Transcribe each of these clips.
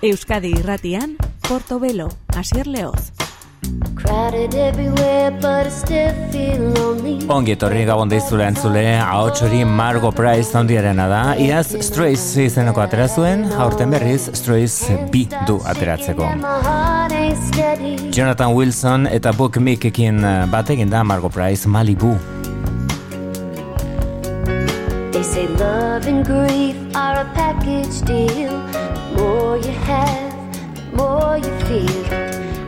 Euskadi irratian, Portobelo, Asier Leoz. Ongi etorri gabon deizule entzule, hori Margo Price ondiarena da, iaz Strays izeneko atera zuen, aurten berriz Strays B du ateratzeko. Jonathan Wilson eta Book Mikekin batekin da Margo Price Malibu. They say love and grief are a package deal More you have, more you feel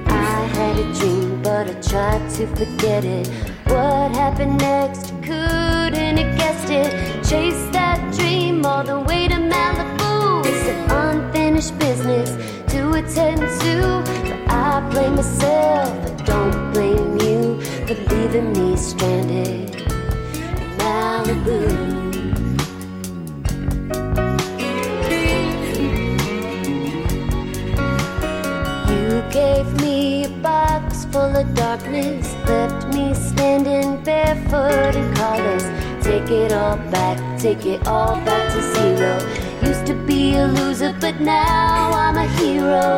I had a dream, but I tried to forget it. What happened next? Couldn't have guessed it. Chase that dream all the way to Malibu. It's an unfinished business to attend to. But I blame myself, I don't blame you for leaving me stranded in Malibu. Gave me a box full of darkness, left me standing barefoot and colors. Take it all back, take it all back to zero. Used to be a loser, but now I'm a hero.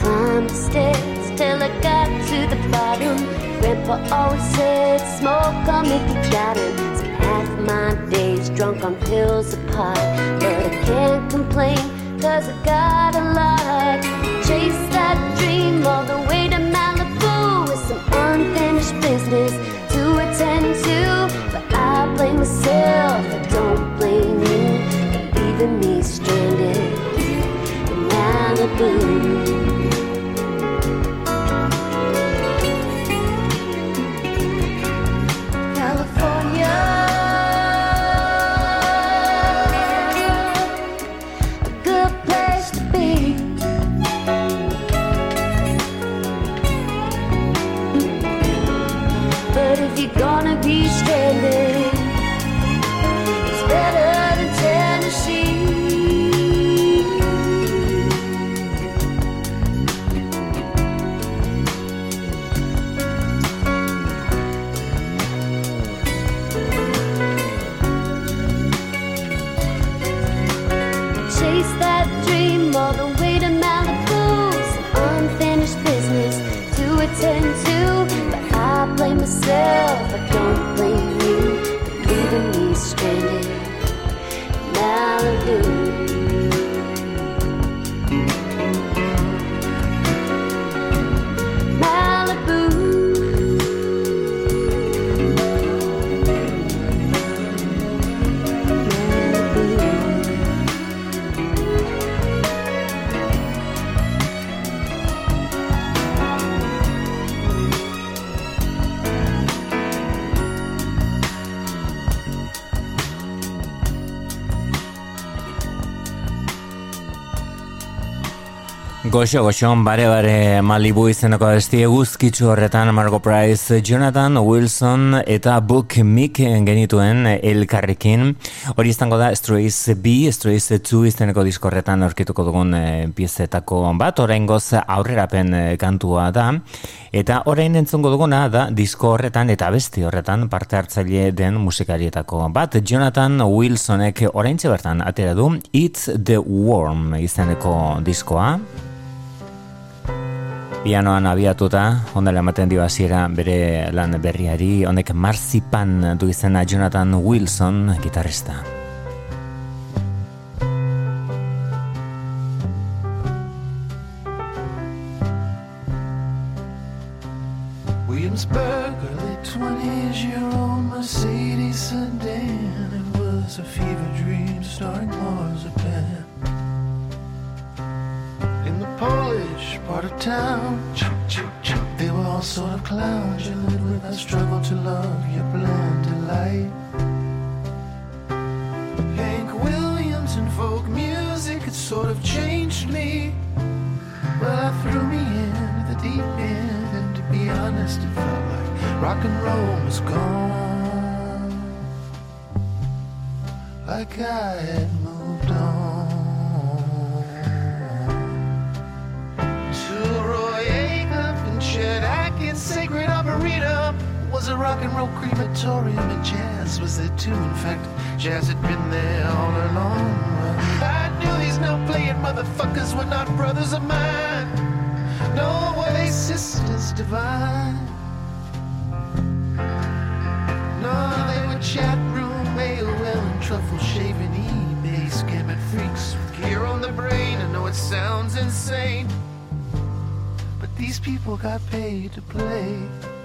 Climbed the stairs till I got to the bottom. Grandpa always said, smoke on me if you got it. half my days drunk on pills apart, but I can't complain Cause I got a lot. Chase that dream all the way to Malibu with some unfinished business to attend to. But I blame myself, I don't blame you for leaving me stranded in Malibu. Goxo, goxo, bare, bare, Malibu izeneko abesti eguzkitzu horretan Margo Price, Jonathan Wilson eta Book Mick genituen elkarrekin. Hori izango da Strays B, Strays 2 izeneko diskorretan aurkituko dugun e, piezetako bat, orain goz aurrerapen e, kantua da. Eta orain entzongo duguna da disko horretan eta besti horretan parte hartzaile den musikarietako bat. Jonathan Wilsonek orain bertan atera du It's the Worm izeneko diskoa. Pianoan abiatuta, ondela ematen dio hasiera bere lan berriari, honek Marzipan du izena Jonathan Wilson, gitarrista. Williamsburg, early 20s, your old Mercedes sedan. It was a fever part of town. They were all sort of clowns. You lived with a struggle to love your bland delight. Hank Williams and folk music had sort of changed me. Well, I threw me in the deep end, and to be honest, it felt like rock and roll was gone. Like I had moved on. Was a rock and roll crematorium, and jazz was there too. In fact, jazz had been there all along. I knew these now playing motherfuckers were not brothers of mine, nor were they sisters divine. No, they were chat room, AOL, and truffle shaving eBay scamming freaks with gear on the brain. I know it sounds insane, these people got paid to play.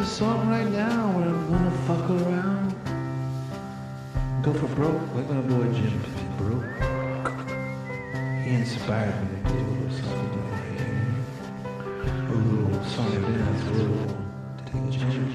The song right now where I'm gonna fuck around. Go for broke like my boy Jim broke. He inspired me to do a little something different. A little and dance, a little take a chance.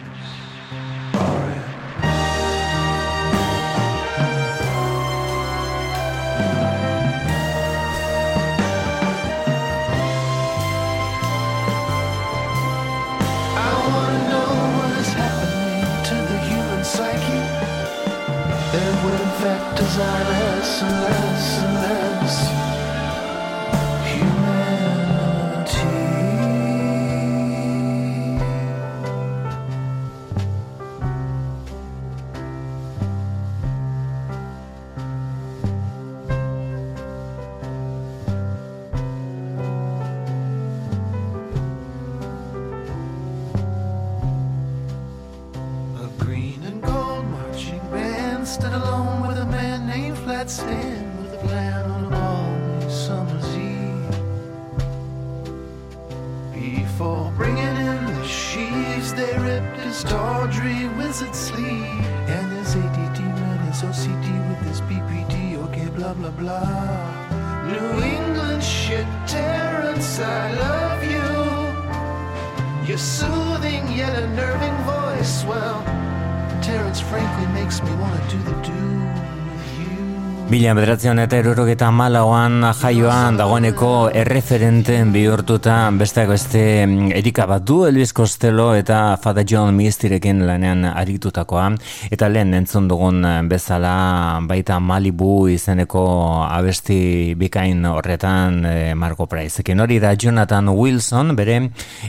Mila bederatzen eta erorogeta malauan jaioan dagoeneko erreferenten bihurtuta besteak beste mm, Erika bat du Elvis Costello eta Fada John Mistirekin lanean aritutakoa eta lehen entzun dugun bezala baita Malibu izeneko abesti bikain horretan eh, Marco Priceekin hori da Jonathan Wilson bere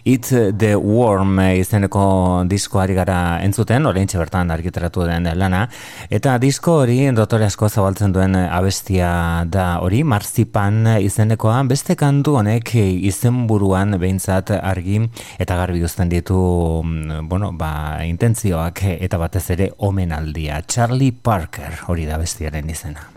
It the Worm izeneko diskoari gara entzuten oraintxe bertan argitaratu den lana. Eta disko hori dotore asko zabaltzen duen abestia da hori. Marzipan izenekoa beste kantu honek izenburuan behintzat argi eta garbi uzten ditu mm, bueno, ba, intentzioak eta batez ere omenaldia. Charlie Parker hori da bestiaren izena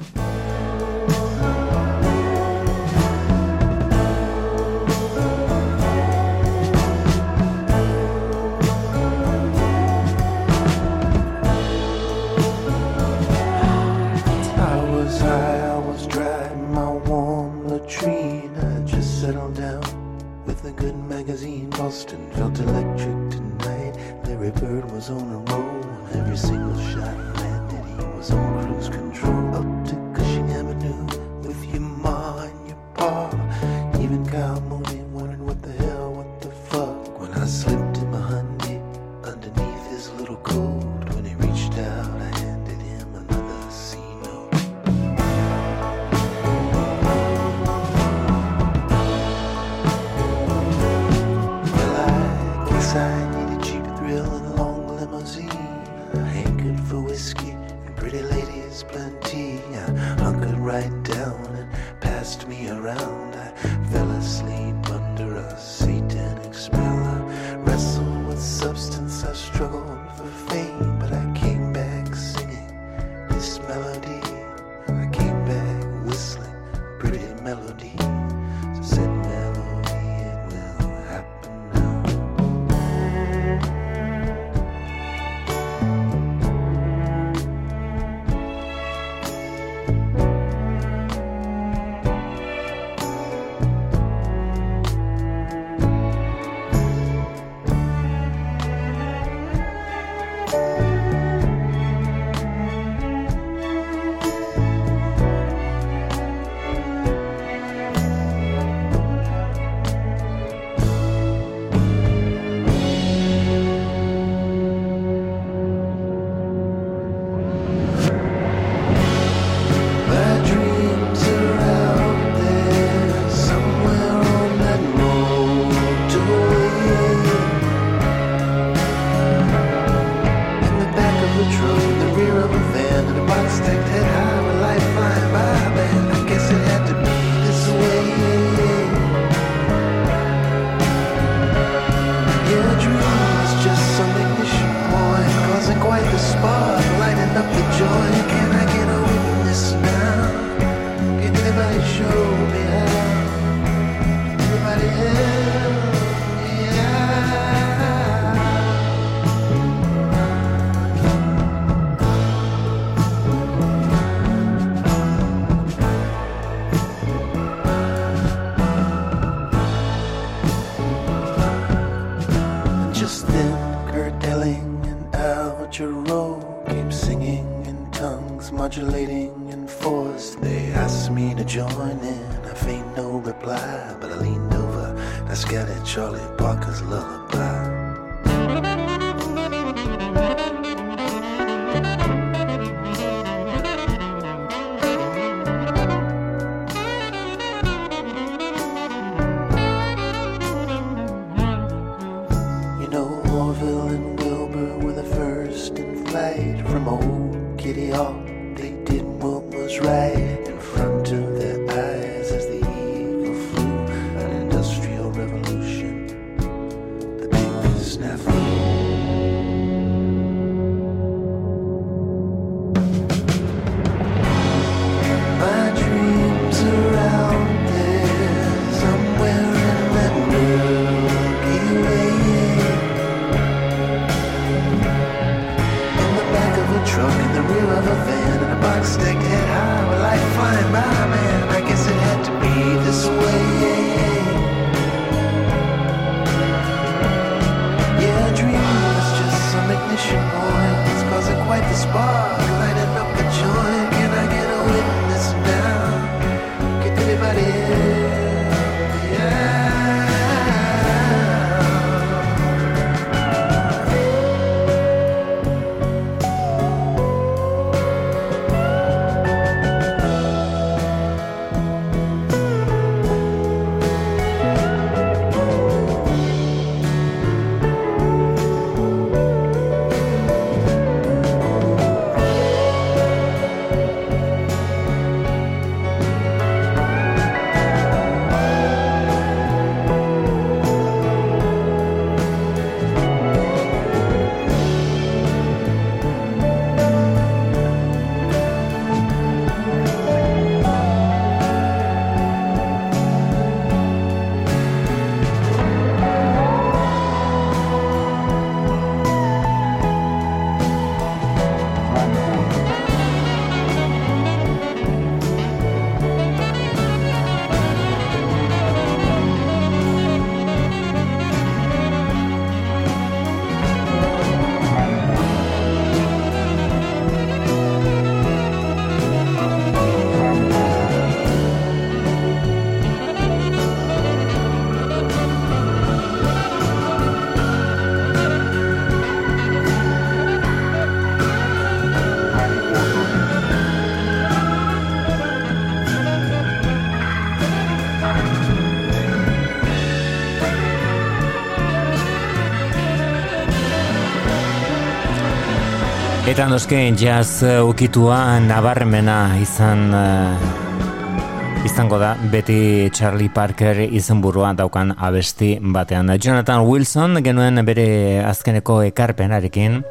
Eta noske jazz ukitua nabarmena izan uh, izango da. Beti Charlie Parker izenburua daukan abesti batean. Jonathan Wilson genuen bere azkeneko ekarpenarekin.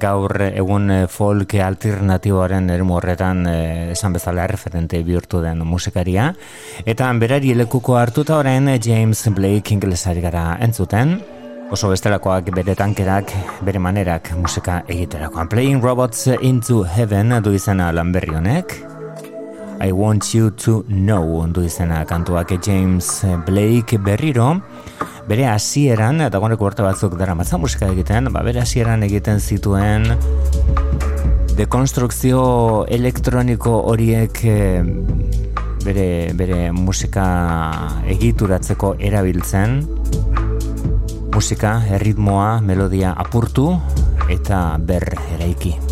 Gaur egun folk alternatiboaren eremu horretan eh, esan bezala referente bihurtu den musikaria. Eta berari lekuko hartuta orain James Blake inglesari gara entzuten Oso bestelakoak bere tankerak, bere manerak musika egiterakoan. Playing Robots into Heaven du izena lan berri honek. I want you to know du izena kantuak James Blake berriro. Bere hasieran eta goneko urte batzuk dara matza musika egiten, ba, bere hasieran egiten zituen dekonstrukzio elektroniko horiek eh, bere, bere musika egituratzeko erabiltzen musika, erritmoa, melodia apurtu eta ber eraiki.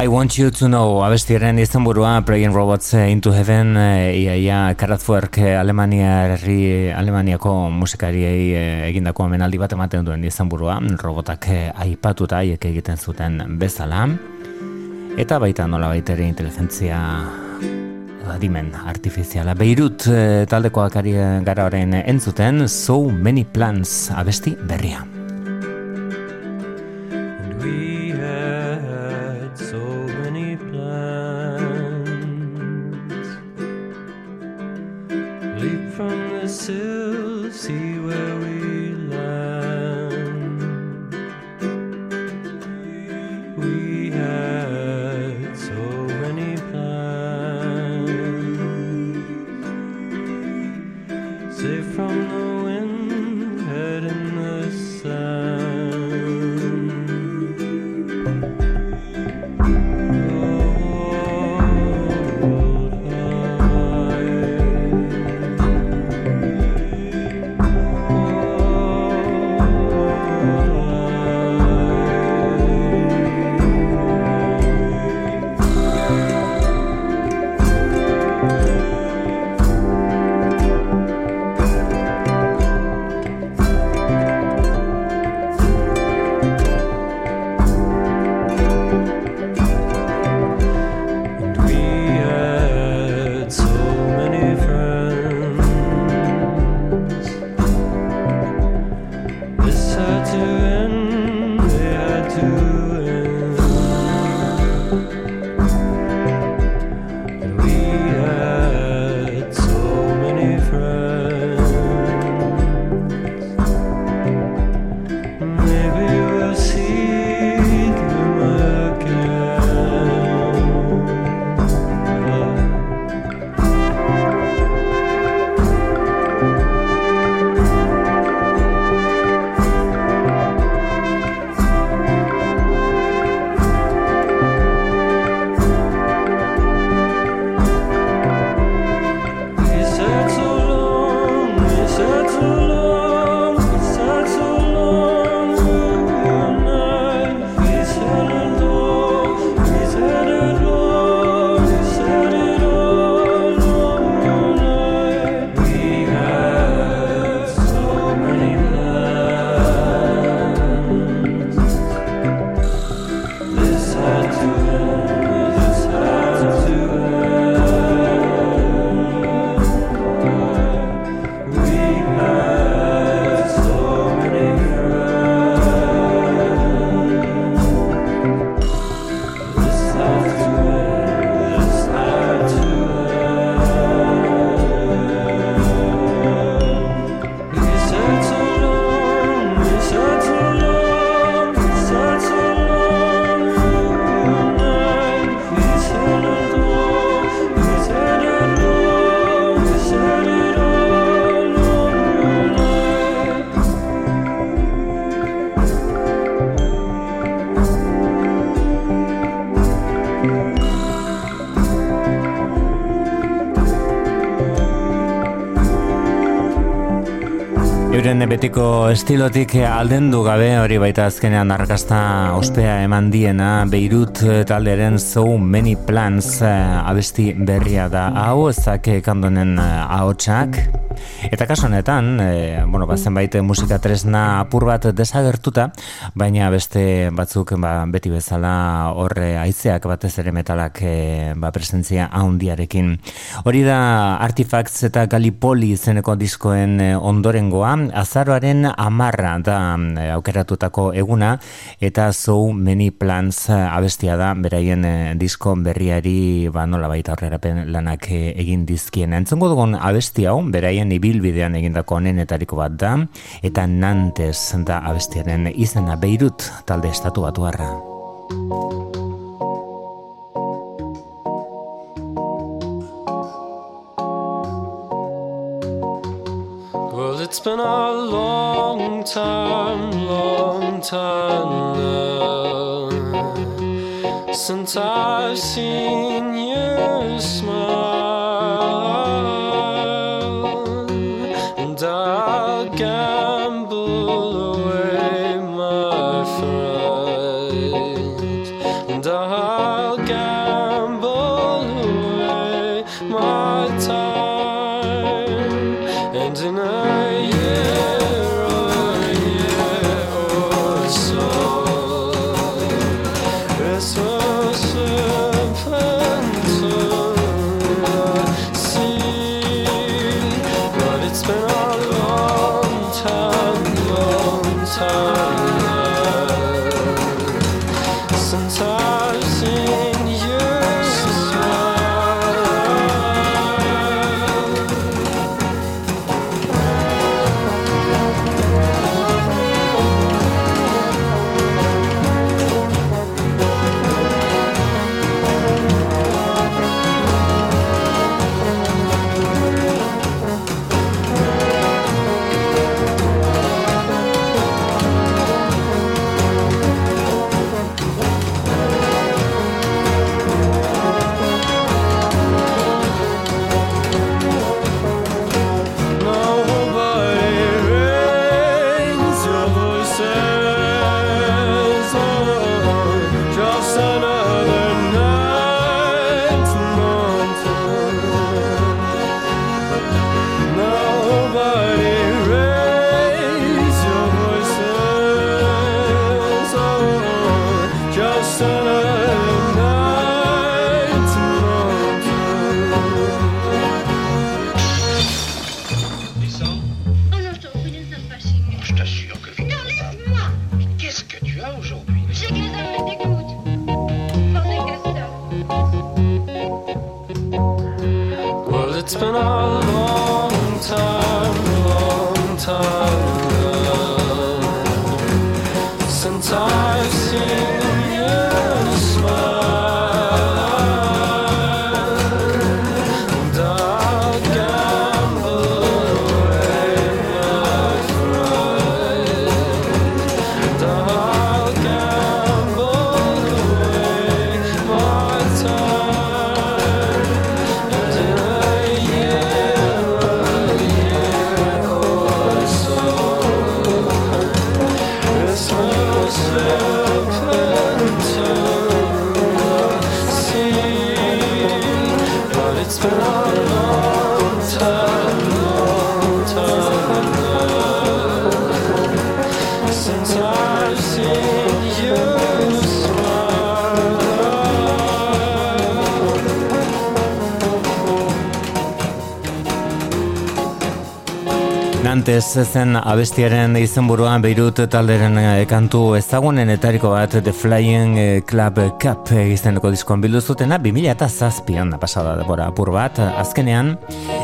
I want you to know abestiaren izan burua Playing Robots eh, into Heaven eh, ia Karatfuerk eh, Alemania herri Alemaniako musikariei egindako amenaldi bat ematen duen izan robotak aipatuta haiek egiten zuten bezala eta baita nola baitere inteligentzia adimen artifiziala. Beirut taldekoak ari gara horrein entzuten, So Many Plans abesti berria. Betiko estilotik aldendu gabe hori baita azkenean arrakasta ospea eman diena Beirut talderen So Many Plans eh, abesti berria da. Hau ezak kandonen eh, ahotsak Eta kaso honetan, e, bueno, ba, zenbait musika tresna apur bat desagertuta, baina beste batzuk ba, beti bezala horre aizeak batez ere metalak e, ba, presentzia handiarekin. Hori da Artifacts eta Galipoli izeneko diskoen ondorengoa, azaroaren amarra da aukeratutako eguna, eta So Many Plans abestia da, beraien e, disko berriari ba, nola baita horrerapen lanak e, egin dizkien. Entzongo dugun abestia hau, beraien ibilbidean egindako onenetariko bat da, eta Nantes da abestiaren izena Beirut talde estatu batu harra. Well, it's been a long time, long time now Since I've seen you smile been a long time, long time since I've Nantes zen abestiaren izenburuan Beirut talderen eh, kantu ezagunen etariko bat The Flying eh, Club Cup izeneko diskoan bildu zutena 2000 eta zazpian pasada debora apur bat. Azkenean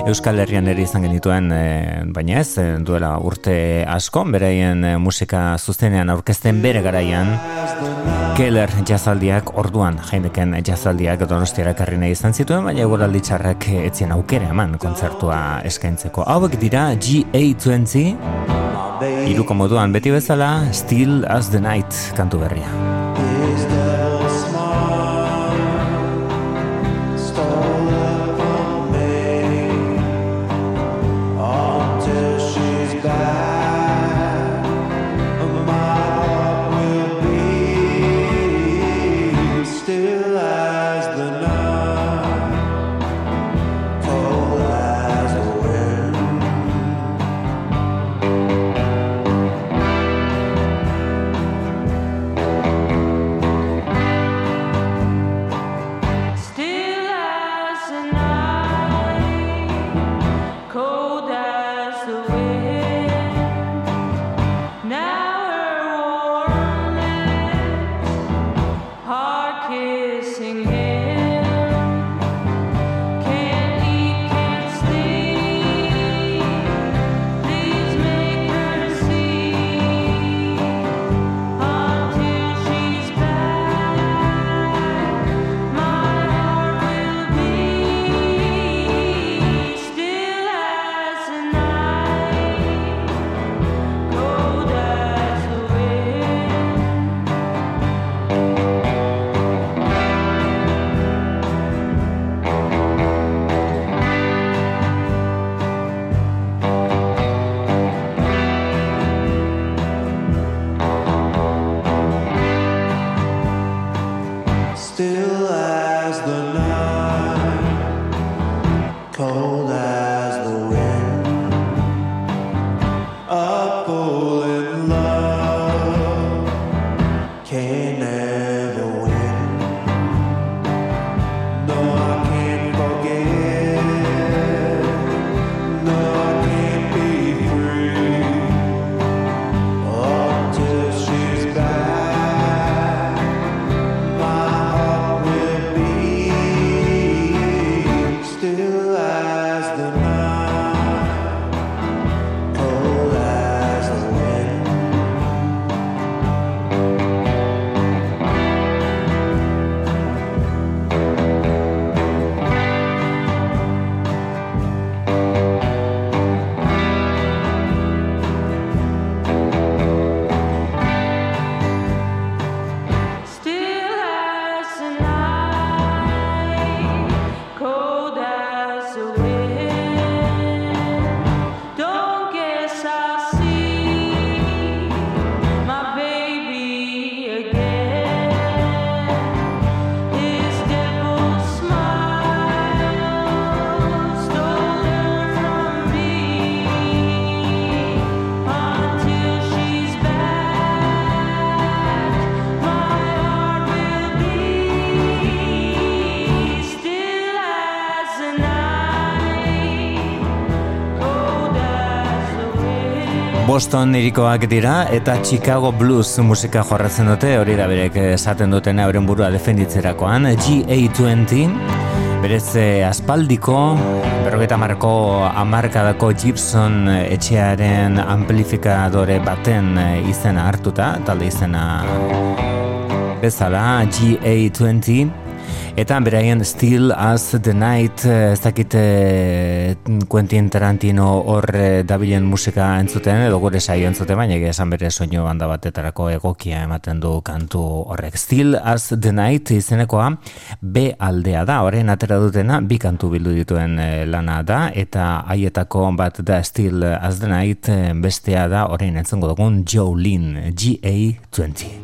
Euskal Herrian ere izan genituen eh, baina ez duela urte asko bereien eh, musika zuzenean aurkezten bere garaian Keller jazaldiak orduan jaineken jazaldiak donostiara karri nahi izan zituen, baina eguraldi txarrak etzien aukere eman kontzertua eskaintzeko. Hauek dira GA20, iruko moduan beti bezala, Still as the Night kantu berria. Cold Boston irikoak dira eta Chicago Blues musika jorratzen dute, hori da berek esaten dutena euren burua defenditzerakoan, GA20, berez eh, aspaldiko, berrogeita marko amarkadako Gibson etxearen amplifikadore baten eh, izena hartuta, talde izena bezala, GA20, Eta beraien Still as the Night eh, ez dakit eh, Quentin Tarantino hor eh, dabilen musika entzuten edo gure saio entzuten baina esan bere soinu banda batetarako egokia ematen du kantu horrek. Still as the Night izenekoa B aldea da. Orain atera dutena bi kantu bildu dituen lana da. Eta haietako bat da Still as the Night bestea da orain entzungo dugun Jolene GA20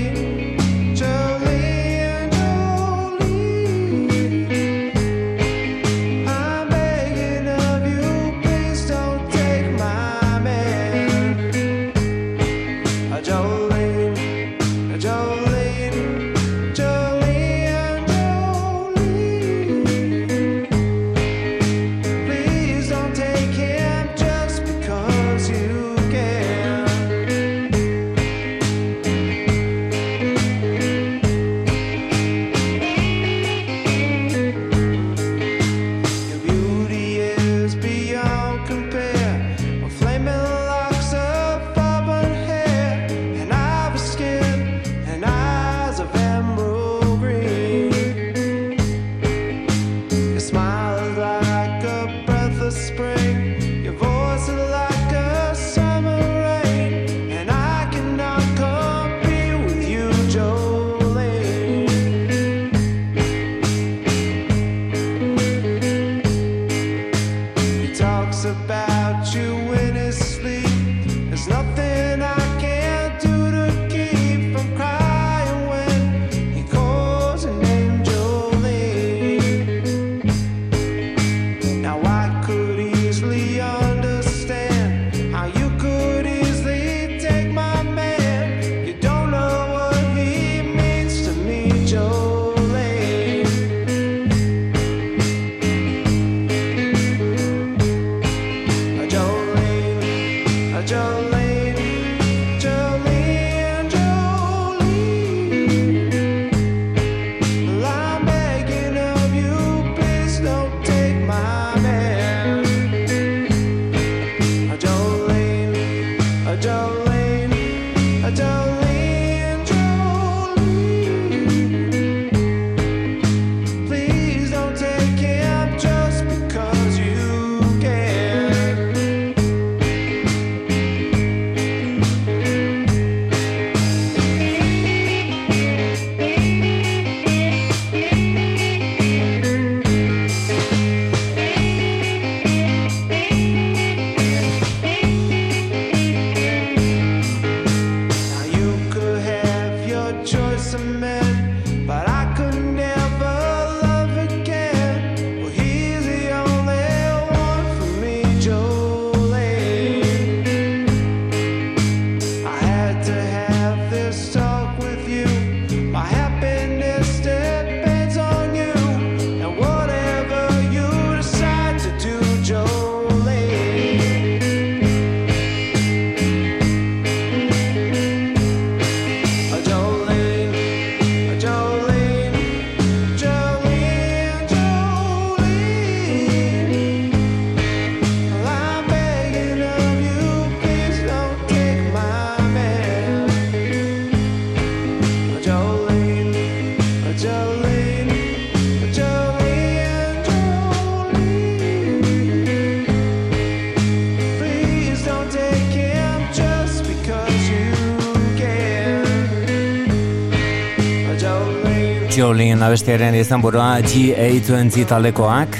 Jolien abestiaren izan burua GA20 taldekoak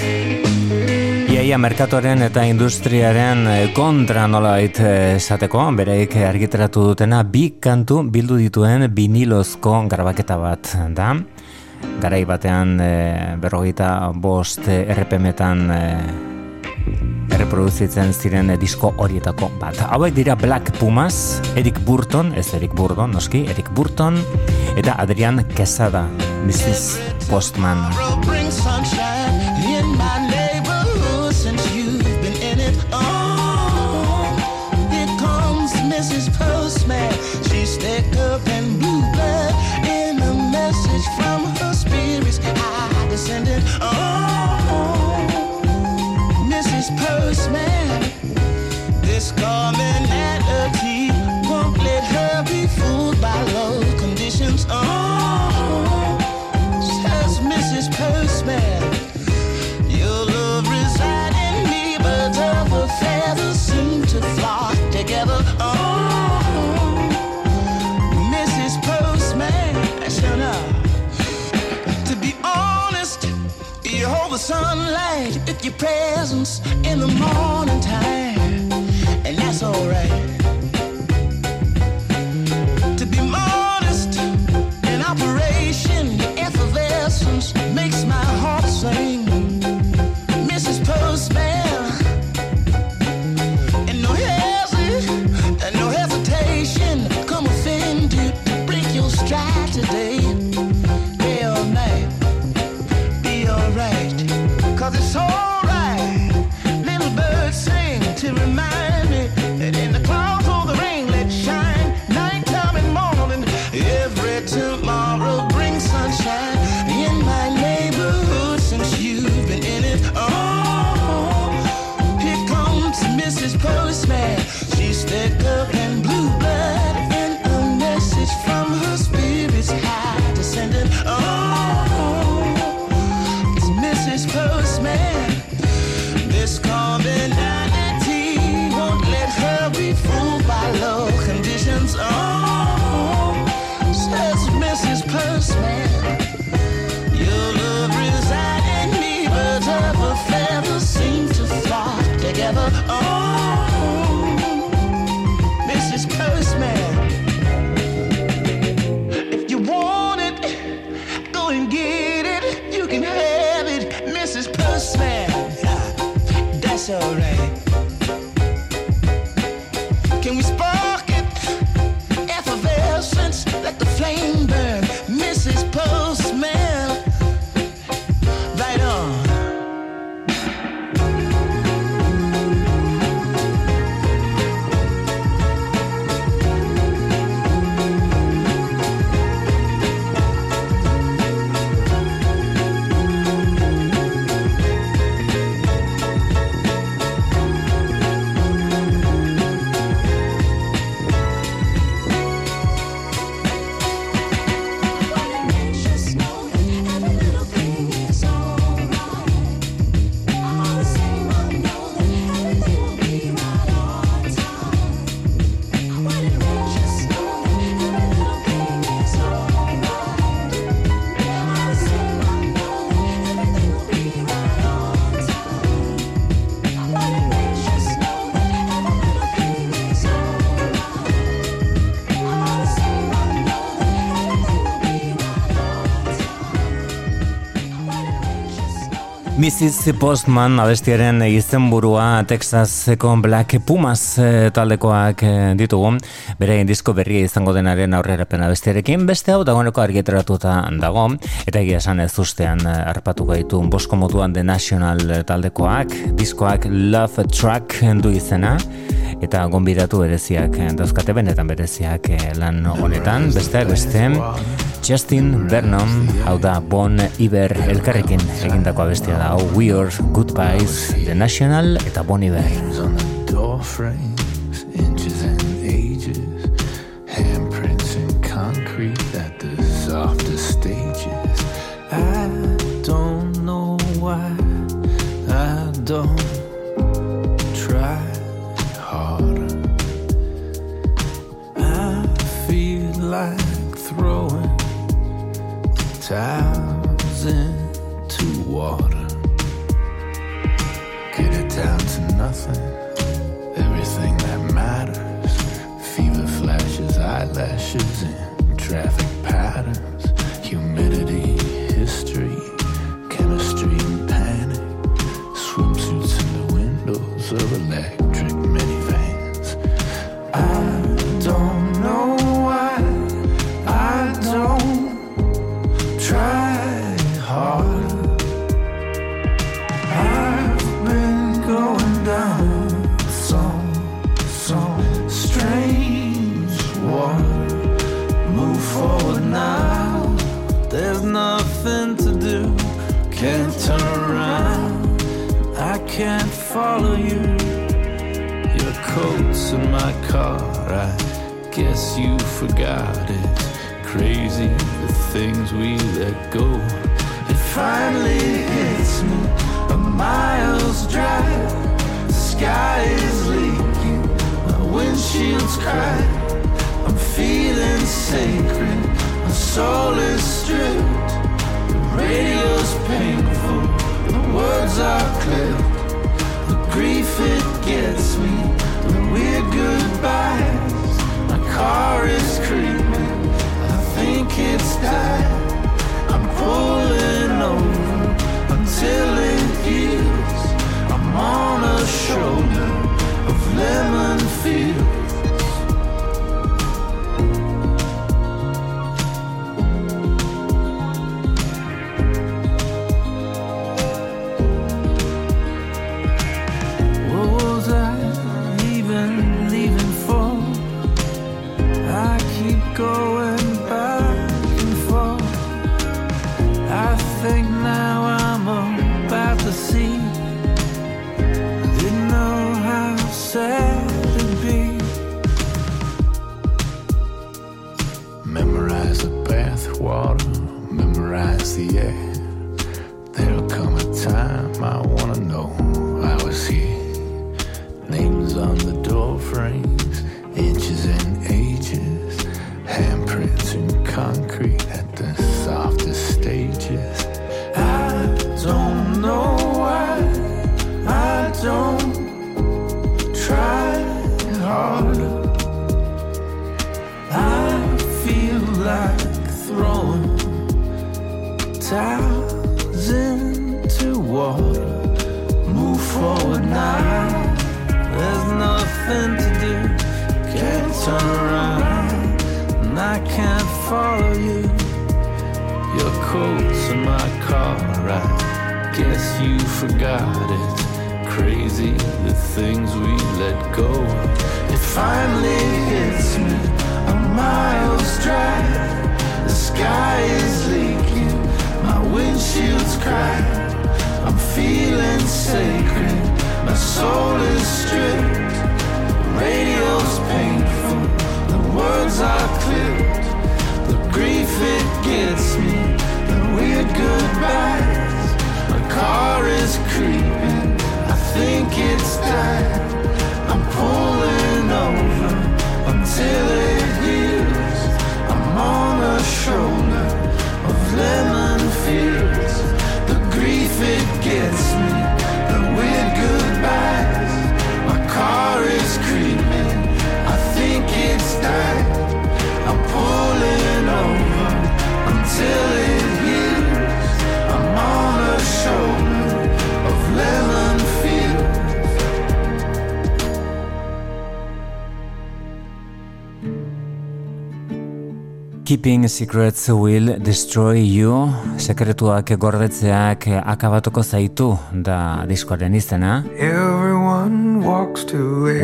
Iaia merkatoren eta industriaren eh, kontra nolait eh, esateko, bereik argitaratu dutena bi kantu bildu dituen vinilozko grabaketa bat da. Garai batean eh, berrogeita bost RPM-etan eh, erreproduzitzen ziren disko horietako bat. Hauek dira Black Pumas, Eric Burton, ez Eric Burdon, noski, Eric Burton, eta Adrian Quesada. Mrs. Postman. Postman. prayers Mrs. Postman abestiaren izenburua Texaseko Black Pumas eh, taldekoak eh, ditugu. Bere disko berria izango denaren aurrerapen abestiarekin beste hau dagoeneko argiteratuta dago eta egia esan ez ustean eh, harpatu gaitu bosko moduan de National taldekoak diskoak Love Track du izena eta gonbidatu bereziak eh, dauzkate benetan bereziak eh, lan honetan. Beste beste Justin Vernon hau da Bon Iver elkarrekin egindako abestia da. Hau We Are Goodbyes The National eta Bon Iver. On the. tiles into water. Get it down to nothing. Everything that matters. Fever flashes, eyelashes, and forgot it. Crazy the things we let go. It finally hits me a mile's drive. The sky is leaking, my windshield's cracked. I'm feeling sacred, my soul is stripped. The radio's painful, the words are clipped. The grief it gets me, the weird goodbyes. Car is creeping, I think it's died. I'm pulling over until it heals. I'm on a shoulder of lemon fields. Keeping secrets will destroy you, sekretuak gordetzeak akabatuko zaitu da diskoaren izena.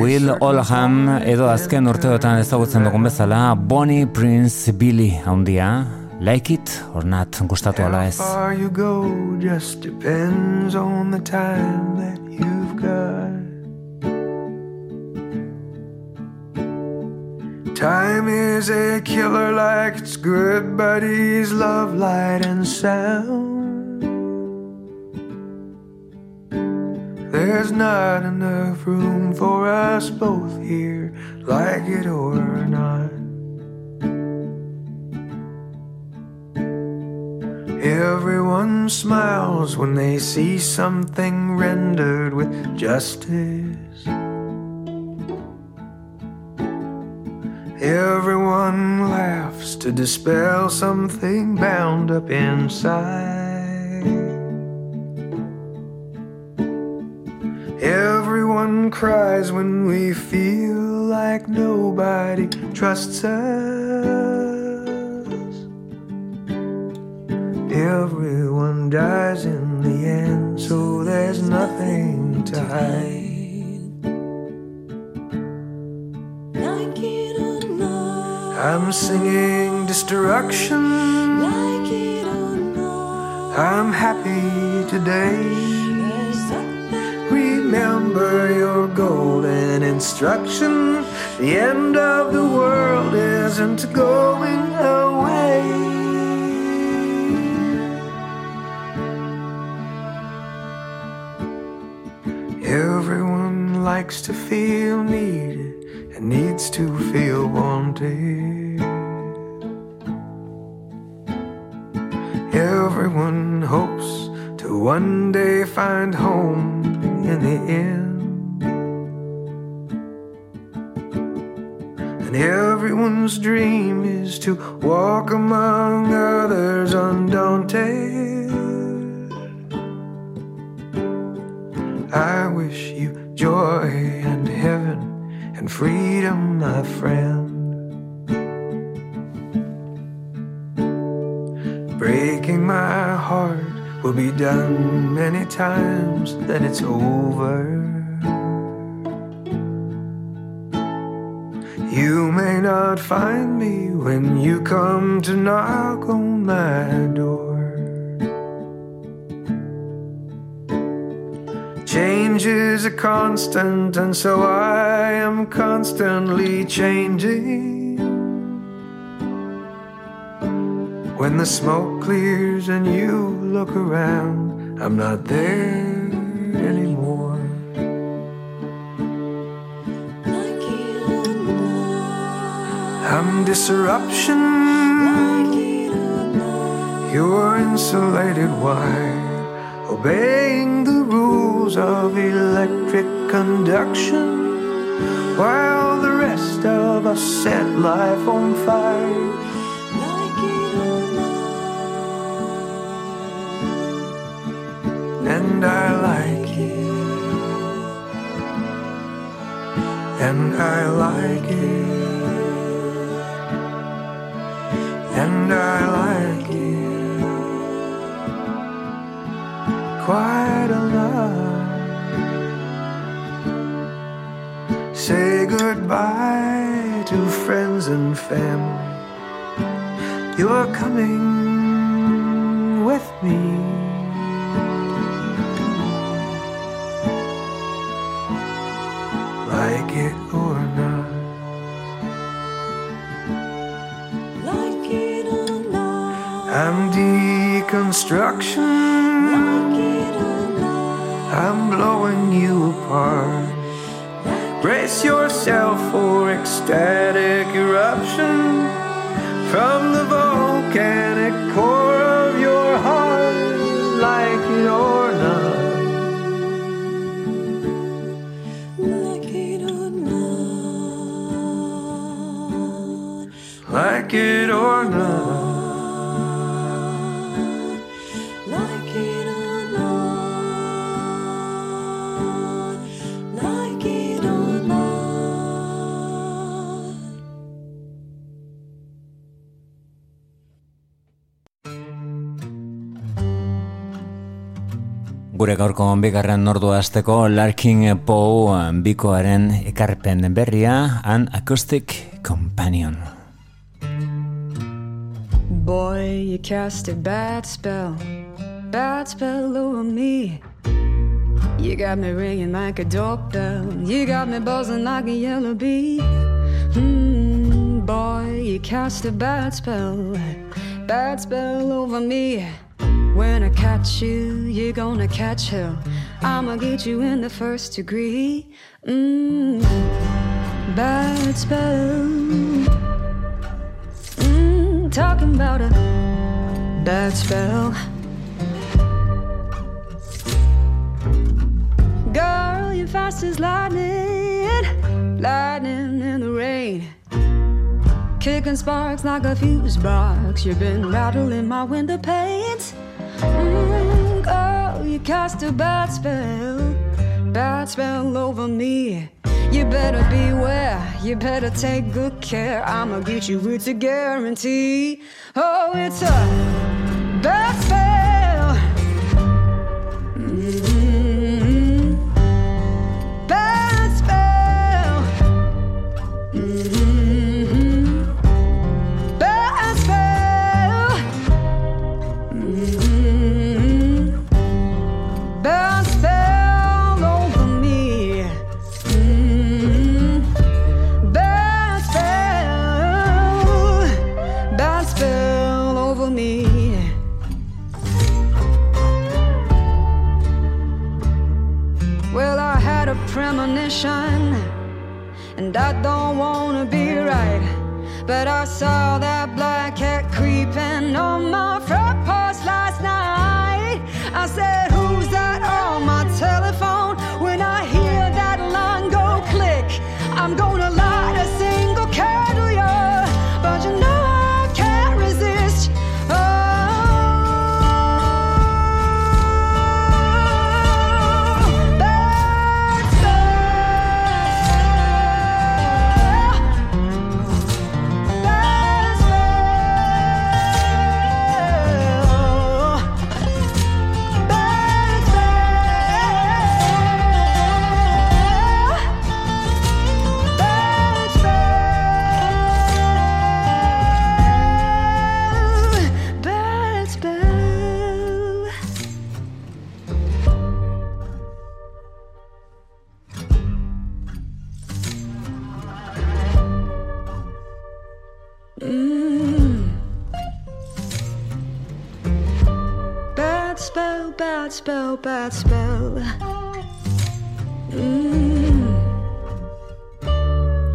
Will Oldham edo azken urteotan ezagutzen dugun bezala Bonnie Prince Billy handia, like it or not gustatu ala ez. far you go just depends on the time that you've Time is a killer like it's good buddies, love, light, and sound. There's not enough room for us both here, like it or not. Everyone smiles when they see something rendered with justice. Everyone laughs to dispel something bound up inside. Everyone cries when we feel like nobody trusts us. Everyone dies in the end, so there's nothing to hide. I'm singing destruction. like it or not, I'm happy today. Remember your golden instruction. The end of the world isn't going away. Everyone likes to feel needed needs to feel wanted. Everyone hopes to one day find home in the end. And everyone's dream is to walk among others undaunted. I wish you joy and heaven freedom, my friend. Breaking my heart will be done many times, then it's over. You may not find me when you come to knock on my door. Change is a constant, and so I am constantly changing. When the smoke clears and you look around, I'm not there anymore. Like it or not, I'm disruption. like it or not, You're insulated wire, obeying the of electric conduction, while the rest of us set life on fire. And I like it, and I like it, and I like it quite a lot. Say goodbye to friends and family. You're coming with me. like it or not. Like it or not, I'm deconstruction. like it or not, I'm blowing you apart. Brace yourself for ecstatic eruption from the volcanic core of your heart, like it or not. like it or not, Like it or not. Gure gaurko bigarren nordu hasteko Larkin Poe bikoaren ekarpen berria An Acoustic Companion. Boy, you cast a bad spell, bad spell over me. You got me ringing like a doorbell. You got me buzzing like a yellow bee. Hmm, boy, you cast a bad spell, bad spell over me. When I catch you, you're gonna catch hell. I'ma get you in the first degree. Mm, bad spell. Mm, talking about a bad spell. Girl, you're fast as lightning, lightning in the rain. Kicking sparks like a fuse box. You've been rattling my window panes. Mm, girl, you cast a bad spell, bad spell over me. You better beware, you better take good care. I'ma get you, it's a guarantee. Oh, it's a bad I don't wanna be right. But I saw that black cat creeping on my front porch last night. I said, spell, bad spell.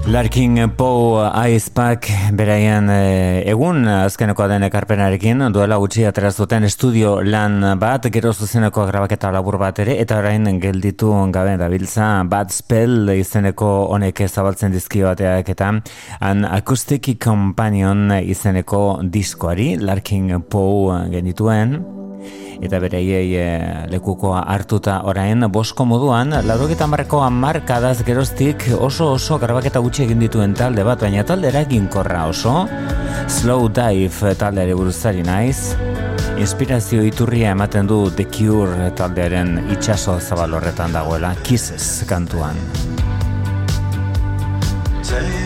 Larkin Poe Ice Pack beraien eh, egun azkeneko den ekarpenarekin duela gutxi atera zuten estudio lan bat, gero zuzeneko grabaketa labur bat ere, eta orain gelditu gabe dabiltza Bad Spell izeneko honek zabaltzen dizkio bateak eta an Acoustic Companion izeneko diskoari Larkin Poe genituen eta bereiei e, lekukoa hartuta orain bosko moduan, laurogeta marreko amarkadaz geroztik oso oso grabaketa gutxi egin dituen talde bat, baina talde eraginkorra oso, Slow Dive taldeare buruzari naiz, inspirazio iturria ematen du The Cure taldearen itxaso zabal horretan dagoela, Kisses kantuan. Tell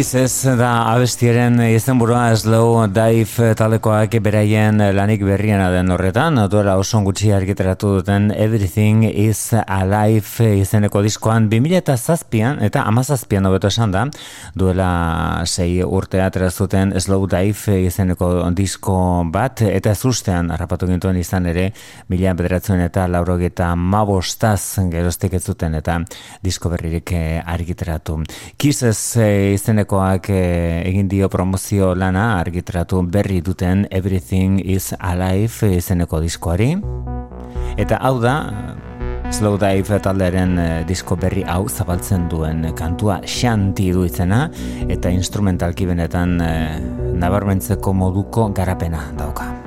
Kizez da abestiaren izenburua Slow Dive talekoak beraien lanik berriena den horretan, duela oso gutxi argiteratu duten Everything is Alive izeneko diskoan 2000 eta zazpian, eta amazazpian hobeto esan da, duela sei urtea zuten Slow Dive izeneko disko bat, eta zustean harrapatu gintuen izan ere, mila bederatzen eta laurogeta mabostaz geroztik ez zuten, eta disko berririk eh, argiteratu. Kizez eh, izenekoak eh, egin dio promozio lana argitratu berri duten Everything is Alive izeneko diskoari. Eta hau da, Slow Dive taldearen eh, disko berri hau zabaltzen duen kantua xanti du izena eta instrumentalki benetan eh, nabarmentzeko moduko garapena dauka.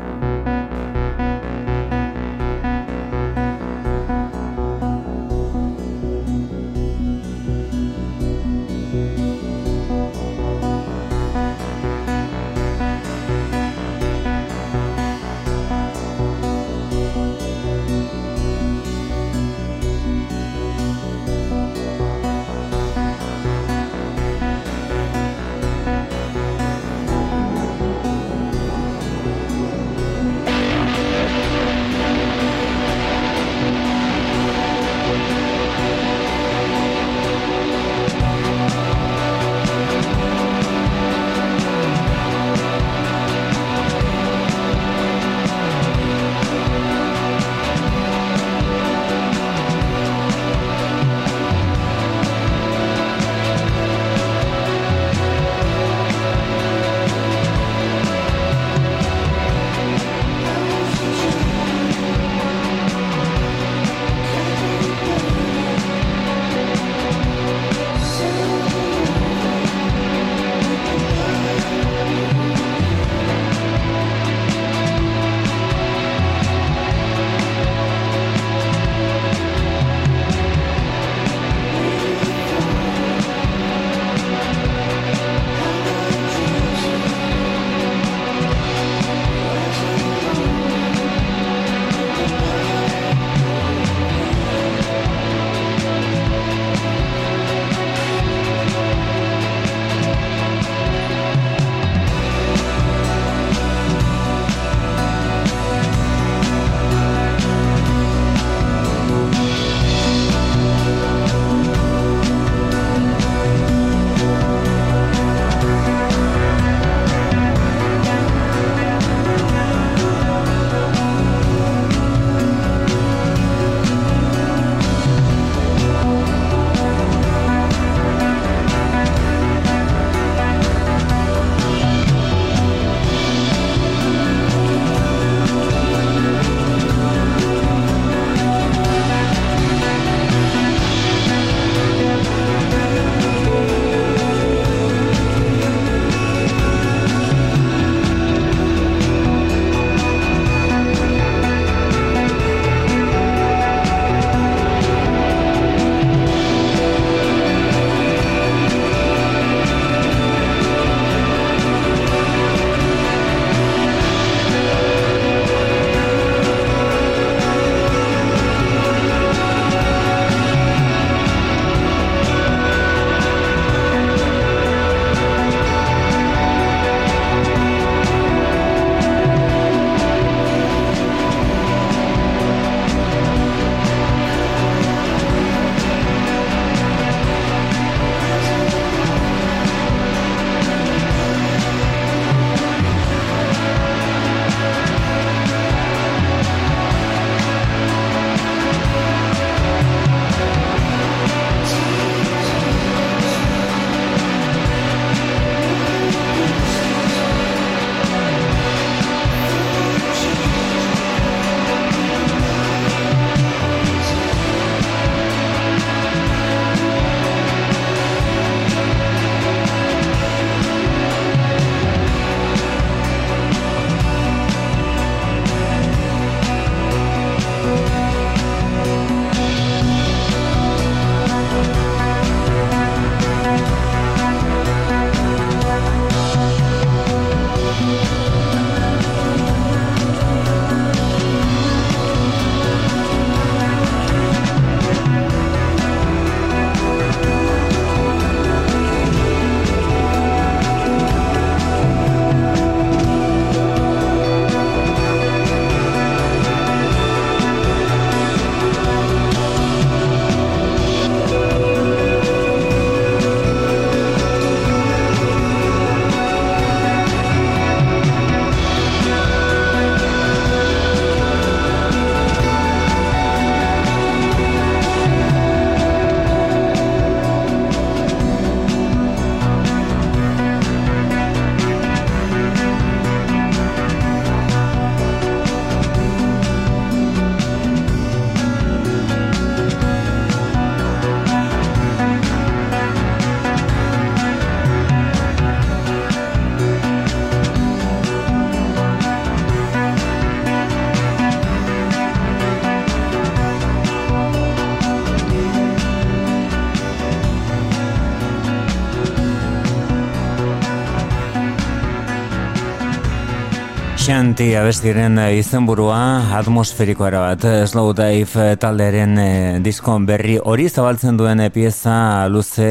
Plenty abestiren eh, izenburua atmosferikoa erabat. Eh, Slow Dive eh, talderen e, diskon berri hori zabaltzen duen pieza luze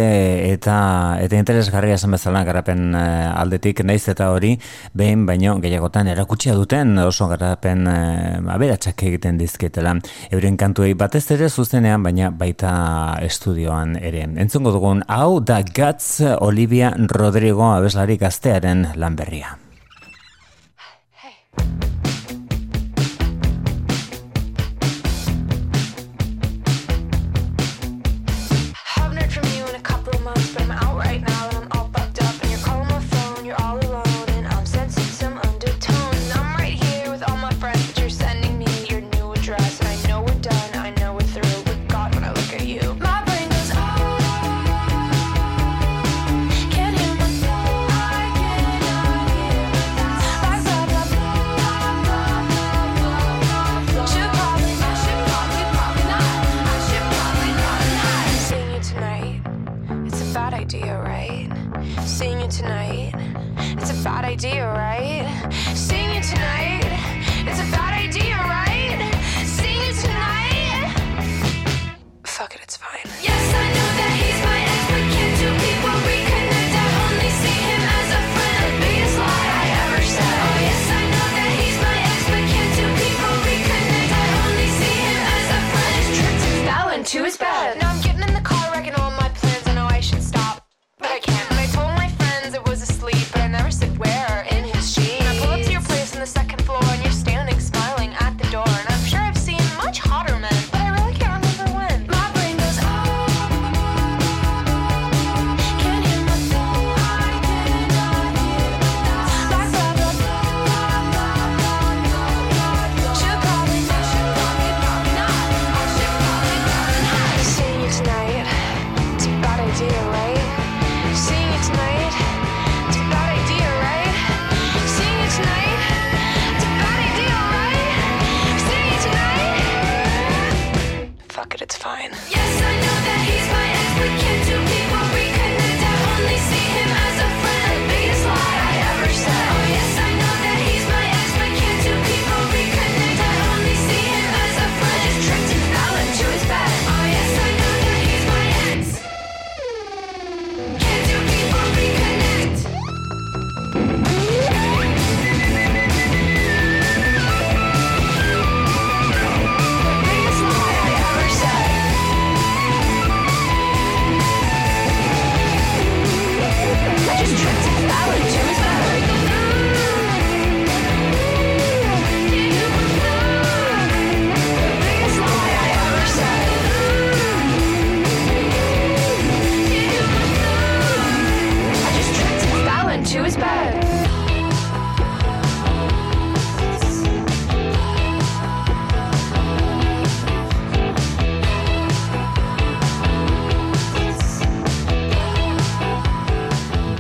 eta eta interesgarria esan bezala garapen aldetik naiz eta hori behin baino gehiagotan erakutsia duten oso garapen e, aberatsak egiten dizketela euren kantuei batez ere zuzenean baina baita estudioan ere. Entzungo dugun hau da Guts Olivia Rodrigo abeslari gaztearen lan berria. Bye.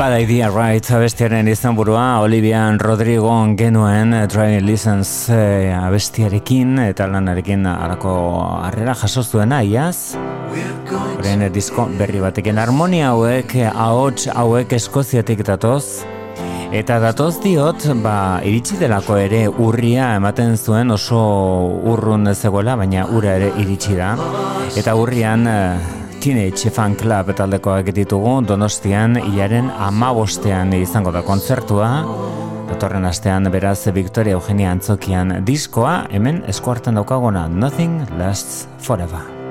Bad Idea Right abestiaren izan burua Olivian Rodrigon genuen Driving License e, abestiarekin eta lanarekin alako harrera jaso zuena ah, iaz Horren disko berri batekin. Harmonia hauek ahots hauek eskoziatik datoz. Eta datoz diot, ba, iritsi delako ere urria ematen zuen oso urrun zegoela, baina ura ere iritsi da. Eta urrian eh, Teenage Fan Club taldekoak ditugu Donostian iaren amabostean izango da kontzertua. Otorren astean beraz Victoria Eugenia Antzokian diskoa hemen eskuartan daukagona Nothing Lasts Forever.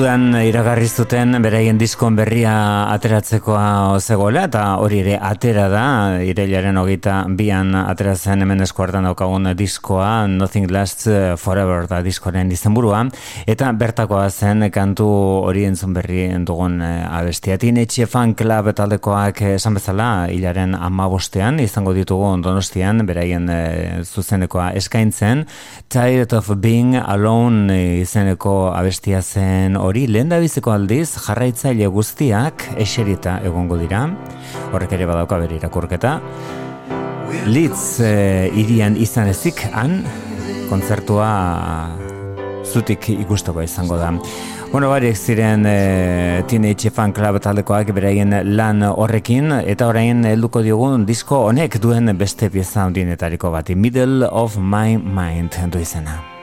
Udan iragarri zuten beraien diskon berria ateratzekoa zegoela eta hori ere atera da irailaren hogeita bian atera zen hemen eskuartan daukagun diskoa Nothing Lasts Forever da diskoren izenburua eta bertakoa zen kantu hori entzun berri dugun eh, abestia. Teenage Fan Club taldekoak esan bezala hilaren amabostean izango ditugu donostian beraien eh, zuzenekoa eskaintzen. Tired of Being Alone eh, izeneko abestia zen hori lehen biziko aldiz jarraitzaile guztiak eserita egongo dira. Horrek ere badauka bere irakurketa. Litz eh, irian izan ezik han kontzertua zutik ikusteko izango da. Bueno, bariek ziren e, Teenage Fan Club taldekoak beraien lan horrekin eta orain helduko diogun disko honek duen beste pieza handienetariko bat Middle of My Mind du izena.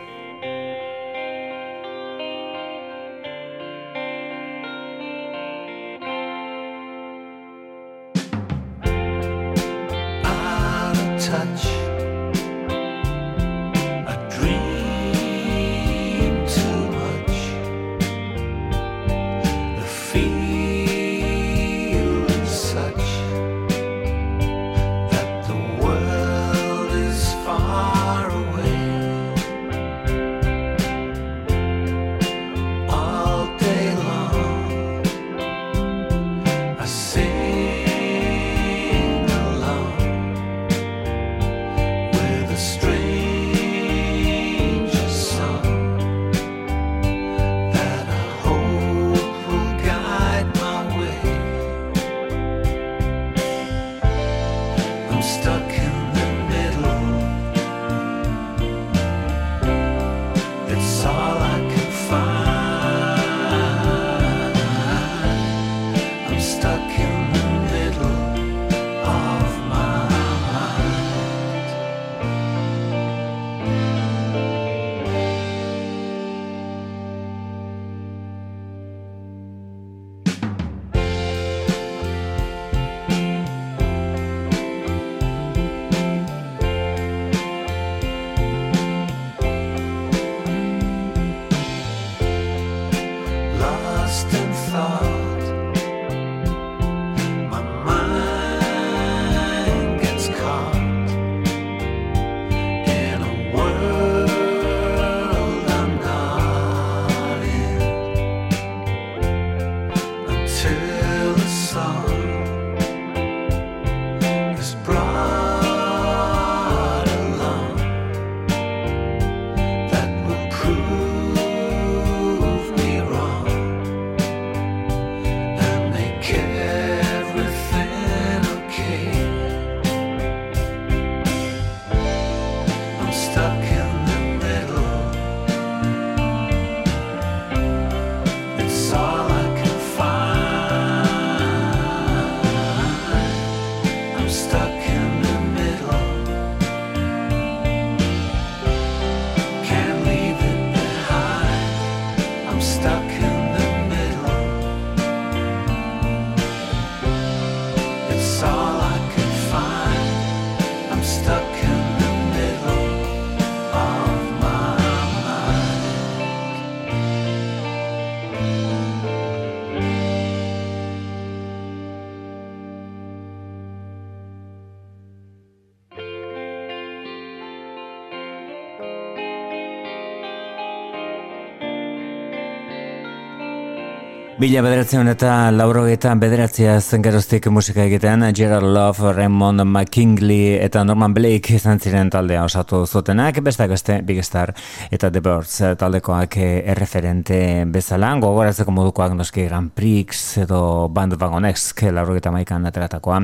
Mila bederatzen eta laurogeita bederatzea zen geroztik musika egitean Gerard Love, Raymond McKinley eta Norman Blake izan ziren taldea osatu zutenak, besteak beste Big Star eta The Birds taldekoak erreferente bezala, gogoratzeko modukoak noski Grand Prix edo Band Wagonesk laurogeita maikan ateratakoa,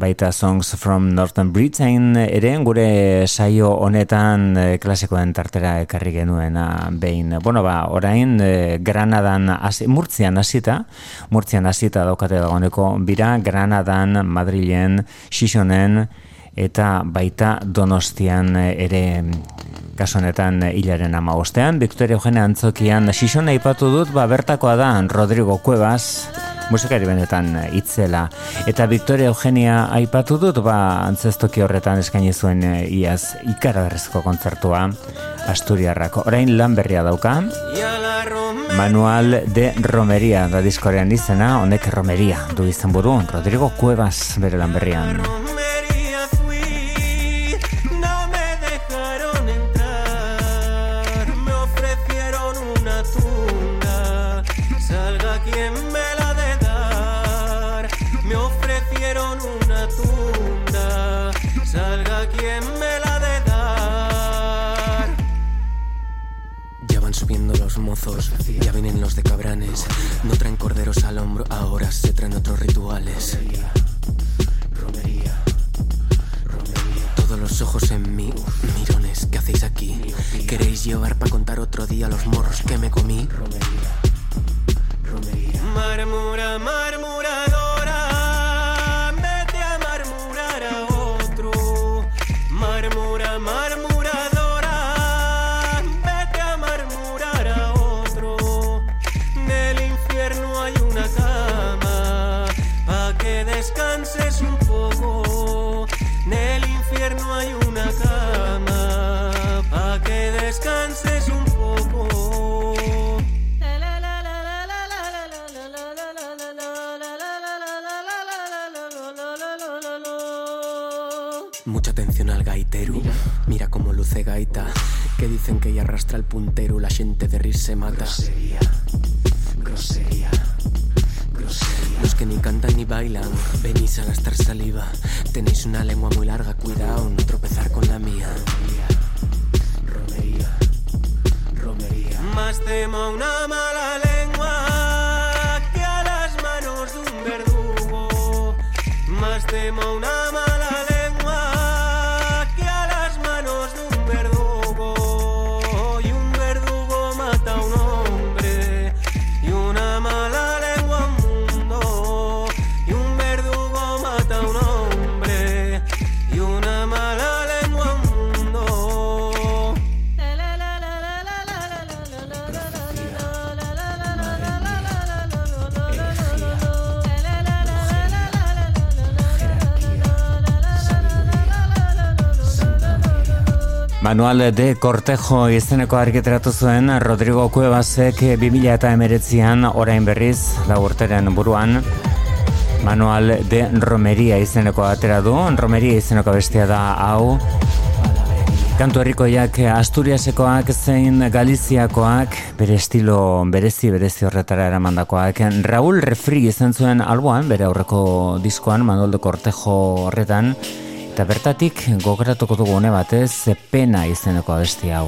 baita Songs from Northern Britain ere gure saio honetan eh, klasikoen tartera ekarri genuena behin. Bueno, ba, orain eh, Granadan, hasi- Murtzian hasita, Murtzian hasita daukate dagoeneko bira, Granadan, Madrilen, Xixonen, eta baita Donostian ere kasu honetan hilaren ama ostean, Victoria Eugenia Antzokian Xixona aipatu dut, ba, bertakoa da Rodrigo Cuevas, musikari benetan itzela. Eta Victoria Eugenia aipatu dut, ba, antzestoki horretan eskaini zuen eh, iaz ikaragarrizko kontzertua Asturiarrako. Orain lan berria dauka. Manual de Romeria da diskorean izena, honek Romeria du izan buru, Rodrigo Cuevas bere lan berrian. Ya vienen los de cabranes. No traen corderos al hombro, ahora se traen otros rituales. Todos los ojos en mí, mirones, ¿qué hacéis aquí? ¿Queréis llevar para contar otro día los morros que me comí? Marmura, marmuradora, atención al gaitero. Mira cómo luce gaita. Que dicen que ella arrastra el puntero, la gente de rir se mata. Grosería, grosería. Los que ni cantan ni bailan, venís a gastar saliva. Tenéis una lengua muy larga, cuidado, no tropezar con la mía. Romería, romería. Más temo una mala lengua que a las manos de un verdugo. Más temo una mala lengua Manual de Cortejo izeneko argitaratu zuen Rodrigo Cuevasek 2000 eta emeretzian orain berriz laburteren buruan Manual de Romeria izeneko atera du, Romeria izeneko bestia da hau. Kantu herrikoiak Asturiasekoak zein Galiziakoak bere estilo berezi berezi horretara eramandakoak. Raúl Refri izan zuen alboan, bere aurreko diskoan, Manuel de Cortejo horretan, eta bertatik gogoratuko dugu hone batez, pena izeneko abesti hau.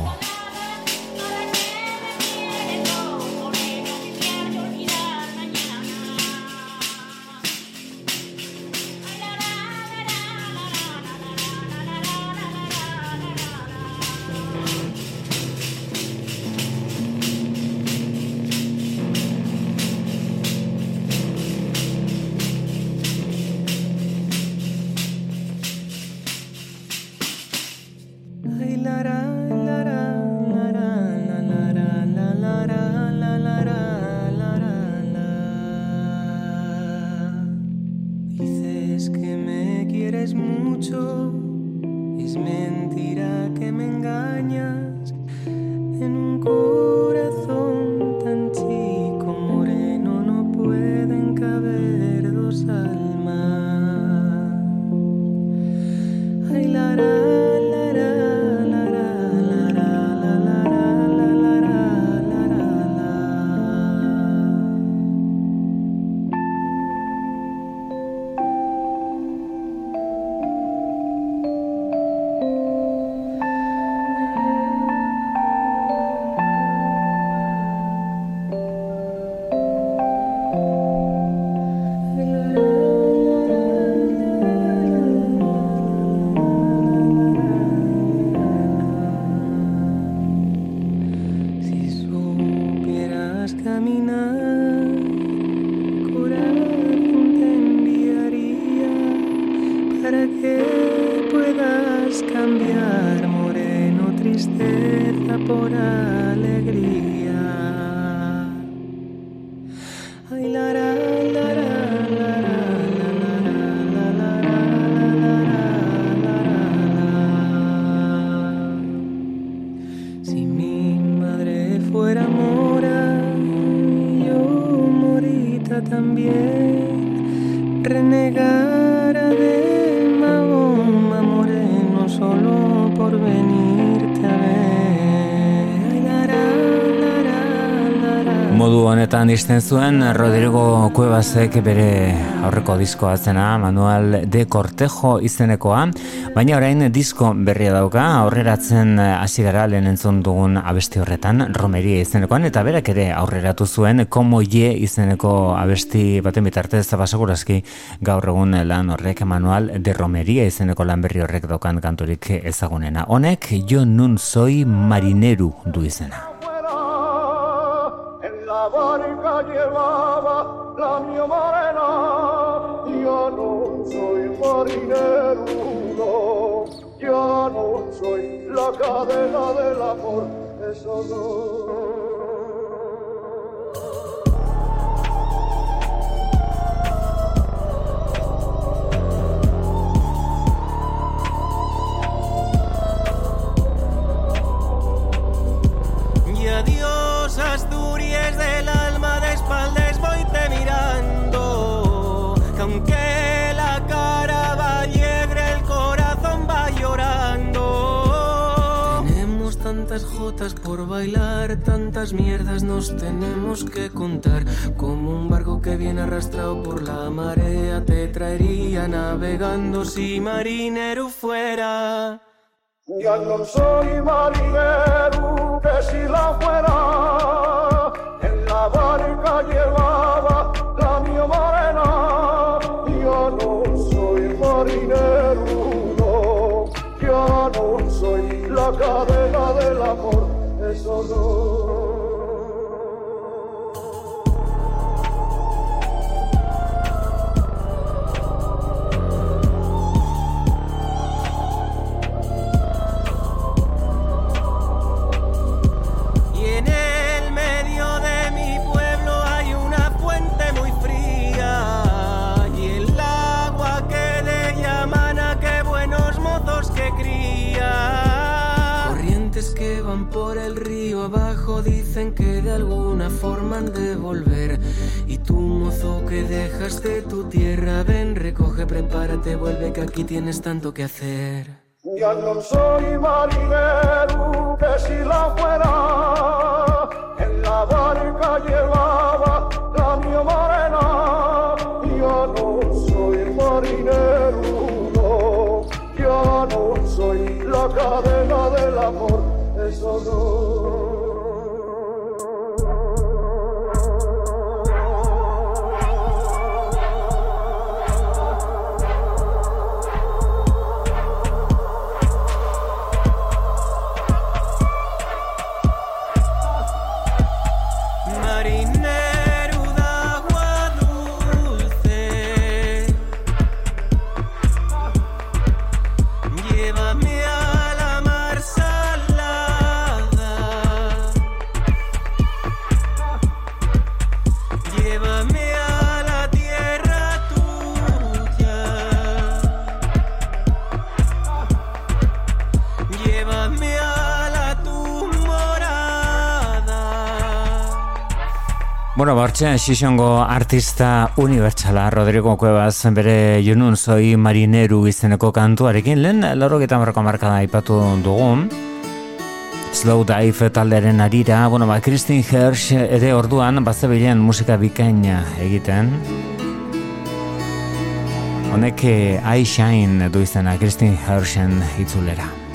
Honetan izten zuen Rodrigo Cuevasek bere aurreko diskoa zena Manual de Cortejo izenekoa, baina orain disko berria dauka, aurreratzen hasi gara lehen entzun dugun abesti horretan, Romeria izenekoan, eta berak ere aurreratu zuen Como Ye izeneko abesti baten bitartez basagurazki gaur egun lan horrek Manual de Romeria izeneko lan berri horrek daukan kanturik ezagunena. Honek, Jo Nun Soy Marineru du izena. La barca llevaba la mi morena, ya no soy marinero, no, ya no soy la cadena del amor, eso no. Adiós Asturias del alma de espaldas voy te mirando Que aunque la cara va alegre el corazón va llorando Tenemos tantas jotas por bailar, tantas mierdas nos tenemos que contar. Como un barco que viene arrastrado por la marea, te traería navegando si marinero fuera. Ya no soy marinero que si la fuera, en la barca llevaba la mi morena. Ya no soy marinero, no, ya no soy la cadena del amor, eso no. Alguna forma de volver. Y tú, mozo, que dejaste tu tierra, ven, recoge, prepárate, vuelve, que aquí tienes tanto que hacer. Ya no soy marinero que si la fuera, en la barca llevaba la mi morena. Ya no soy marinero, no, ya no soy la cadena del amor, eso no. Bueno, bortxe, xixongo artista unibertsala Rodrigo Cuevas bere Junun Zoi Marineru izeneko kantuarekin. Lehen laro geta marrako markada aipatu dugu. Slow Dive taldearen arira, bueno, ba, Christine Hirsch ere orduan bazebilen musika bikaina egiten. Honek eh, I Shine du izena Christine Hirschen itzulera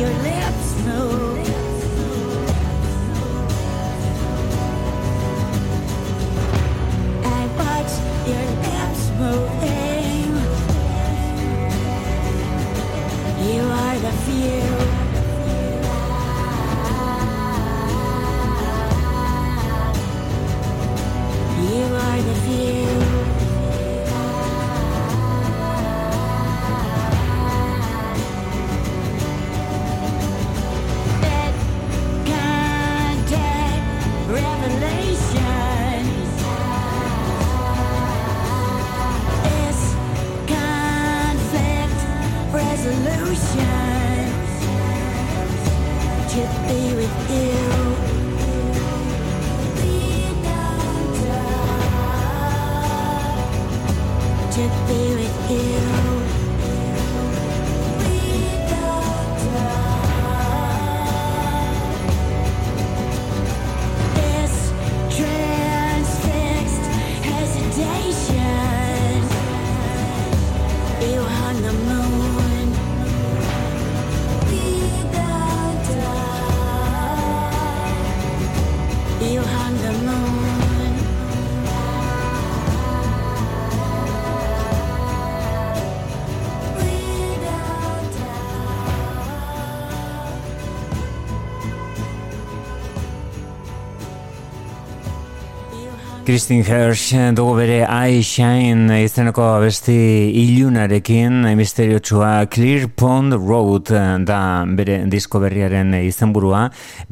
your lips. Christine Hirsch dugu bere I Shine izeneko abesti ilunarekin misteriotsua Clear Pond Road da bere disko berriaren izenburua.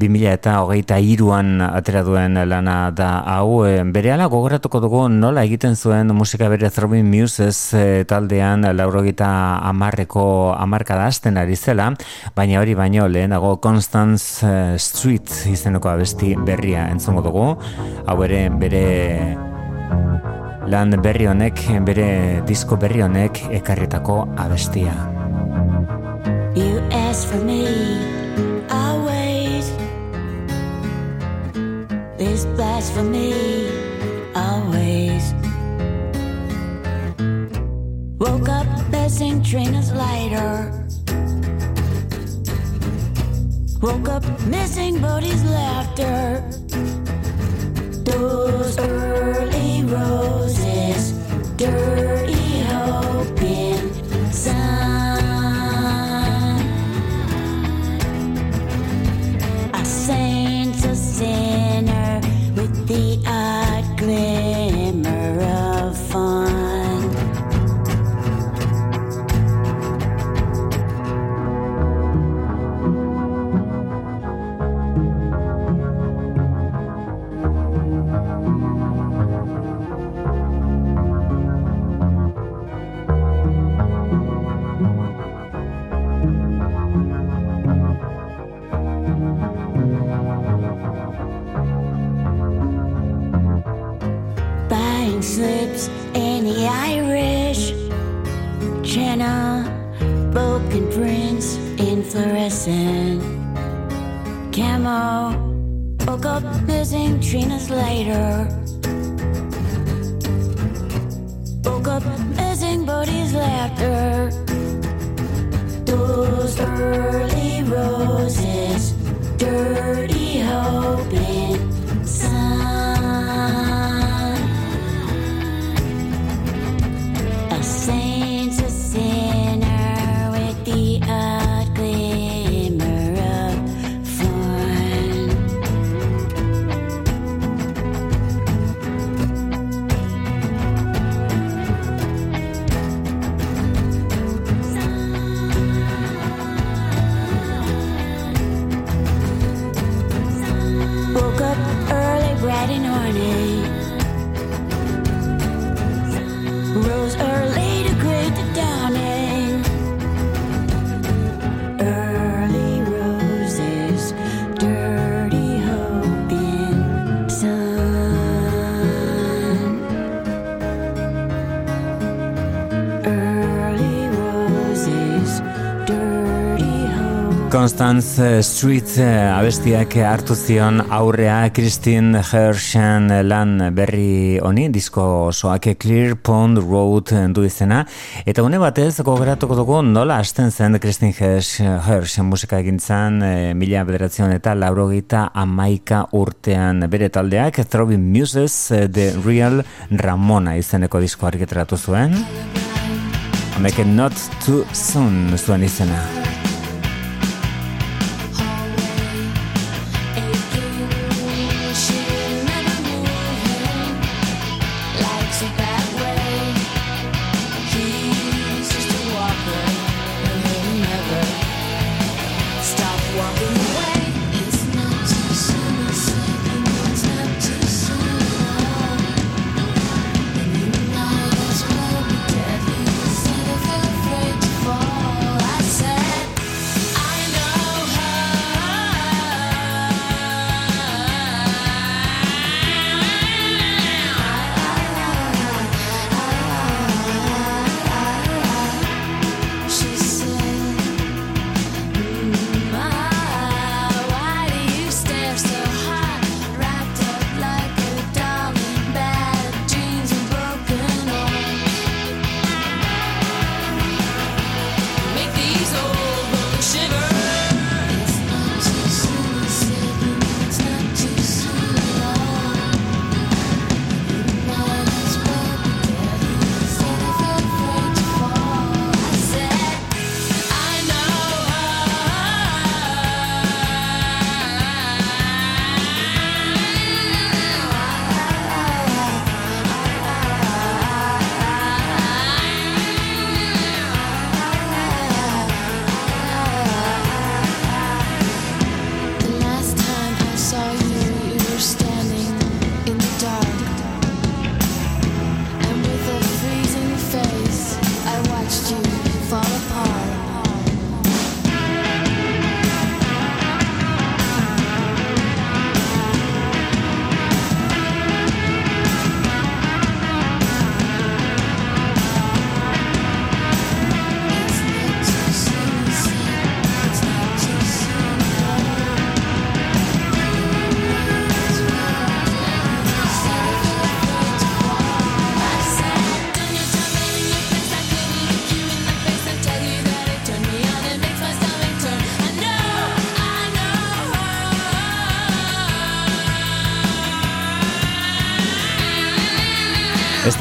2000 eta hogeita iruan atera duen lana da hau. Bere ala gogoratuko dugu nola egiten zuen musika bere Throbbing Muses eh, taldean laurogeita amarreko amarkada hasten ari zela. Baina hori baino lehenago Constance eh, Street izeneko abesti berria entzongo dugu. Hau ere bere lan berri honek, bere disko berri honek ekarritako abestia. You ask for me always. This blasphemy always. Woke up missing Trina's later. Woke up missing Bodhi's laughter. Those early roses, dirty hope in sun. A a sinner with the slips in the Irish Channel, broken prints in fluorescent camo. Woke up missing Trina's later. Woke up missing Bodhi's laughter. Those early roses, dirty hope Constance Street eh, abestiak hartu zion aurrea Christine Herschen lan berri honi, disko osoak Clear Pond Road du izena, eta une batez gogoratuko dugu nola hasten zen Christine Herschen musika egintzan e, mila bederatzen eta laurogita amaika urtean. Bere taldeak Throbbing Muses eh, The Real Ramona izeneko disko argiteratu zuen. Make it not too soon zuen izena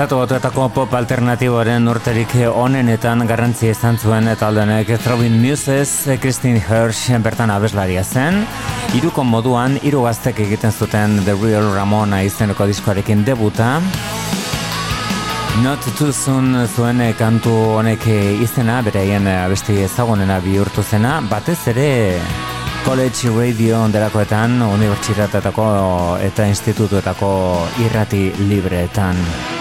Estatu batuetako pop alternatiboaren urterik onenetan garrantzia izan zuen taldenek Throbbing Muses, Christine Hirsch bertan abeslaria zen. Hiruko moduan, hiru gaztek egiten zuten The Real Ramona izeneko diskoarekin debuta. Not Too Soon zuen kantu honek izena, bereien abesti ezagunena bihurtu zena, batez ere College Radio delakoetan, unibertsitateetako eta institutuetako irrati libreetan.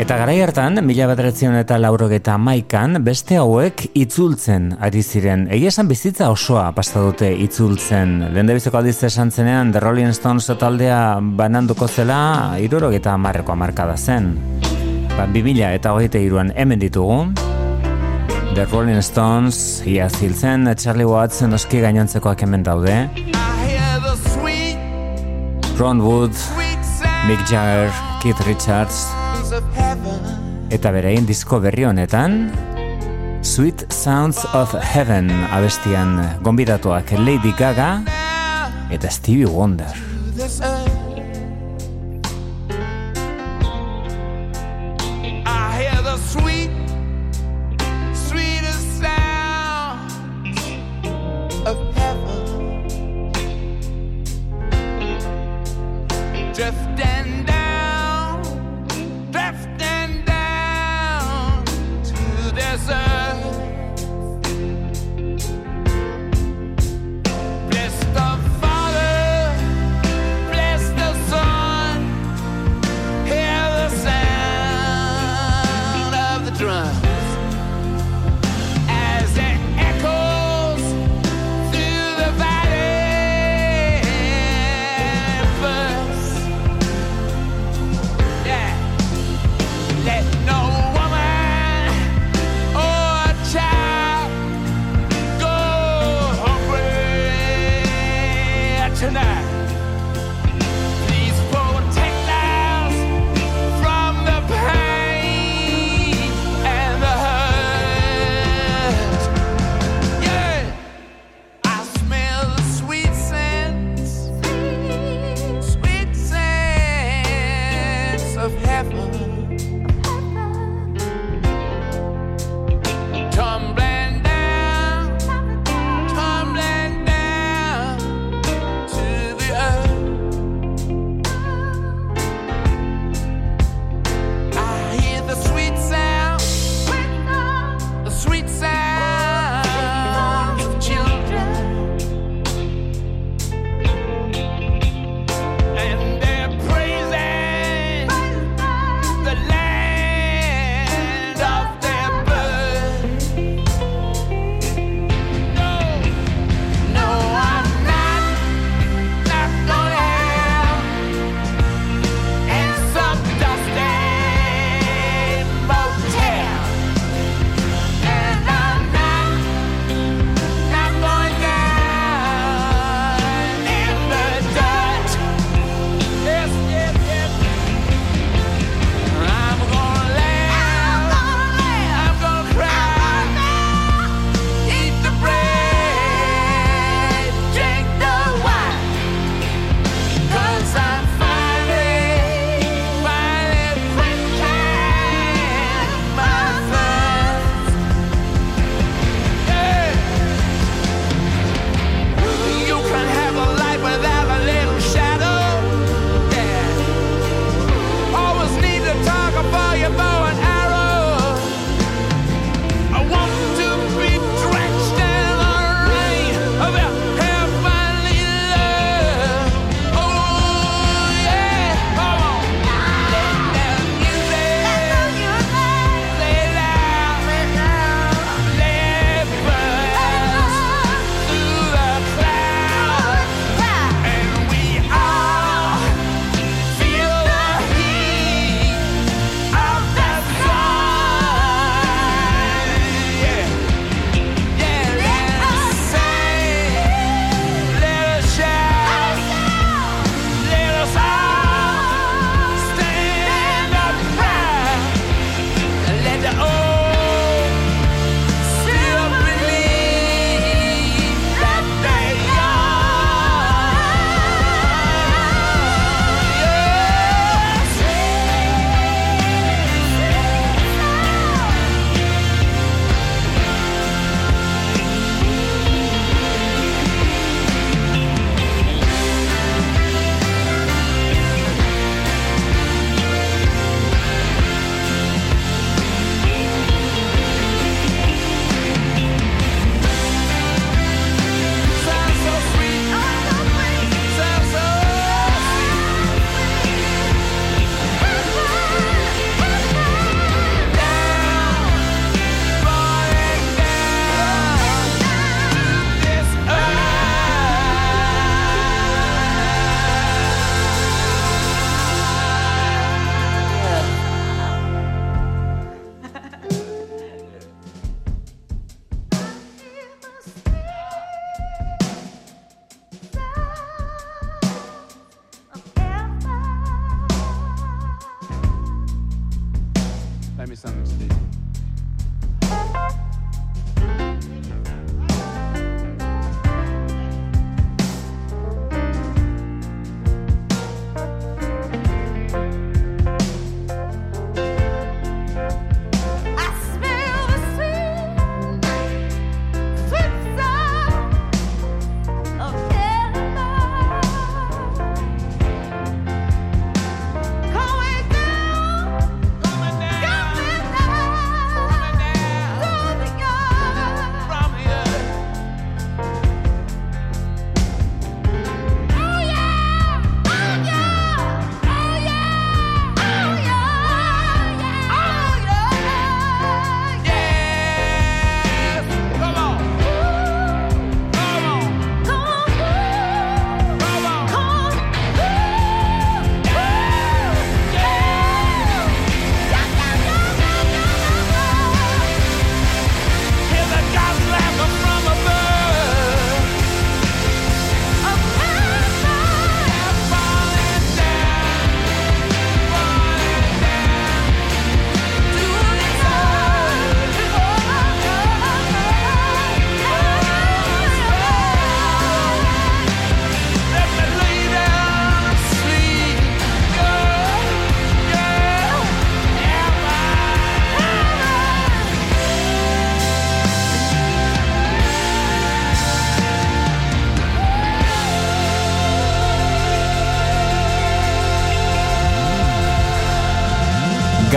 Eta garai hartan, mila bederatzion eta laurogeta maikan, beste hauek itzultzen ari ziren. Egia esan bizitza osoa pasta dute itzultzen. Lehen biziko aldiz esan zenean, The Rolling Stones taldea bananduko zela, irurogeta amarreko amarkada zen. Ba, bi mila eta hogeita iruan hemen ditugu. The Rolling Stones, ia ziltzen, Charlie Watts noski gainontzekoak hemen daude. Ron Wood, Mick Jagger, Keith Richards, eta berein disko berri honetan, Sweet Sounds of Heaven abestian gonbidatuak Lady Gaga eta Stevie Wonder.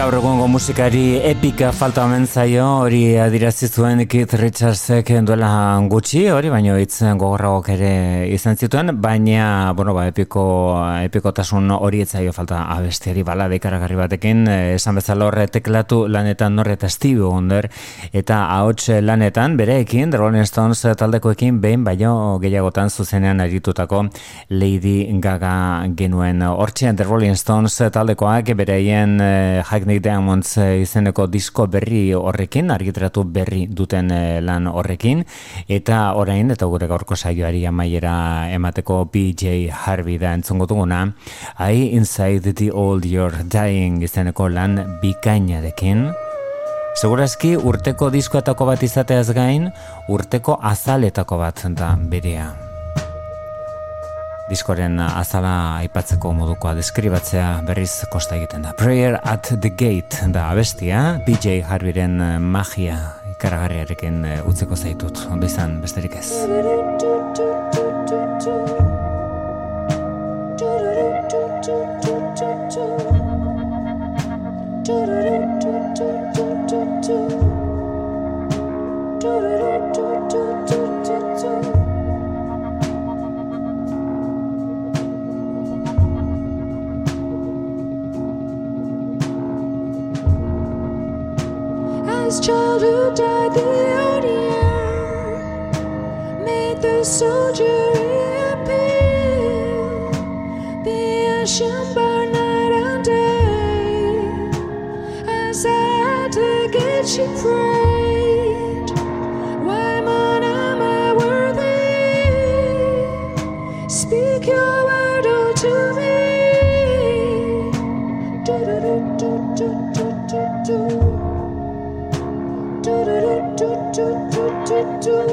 Gaur egungo musikari epika falta omen zaio, hori adirazi zuen Keith Richardsek duela gutxi, hori baino hitz gogorragok ere izan zituen, baina, bueno, ba, epiko, epikotasun hori ez zaio falta abestiari bala dekaragarri batekin, eh, esan bezala horre teklatu lanetan norre eta Stevie Wonder, eta ahots lanetan bereekin, The Rolling Stones taldekoekin behin baino gehiagotan zuzenean aritutako Lady Gaga genuen. Hortxe, The Rolling Stones taldekoak bereien eh, Hackney Diamonds eh, izeneko disko berri horrekin, argitratu berri duten eh, lan horrekin, eta orain, eta gure gaurko saioari amaiera emateko BJ Harvey da entzungo duguna, I Inside the Old You're Dying izeneko lan bikainarekin, Segurazki urteko diskoetako bat izateaz gain, urteko azaletako bat da berea. Diskoren azala aipatzeko modukoa deskribatzea berriz kosta egiten da. Prayer at the Gate da abestia, BJ Harveyren magia ikaragarriarekin eh, utzeko zaitut. Ondo izan, besterik ez. As childhood died, the old made the soldier do.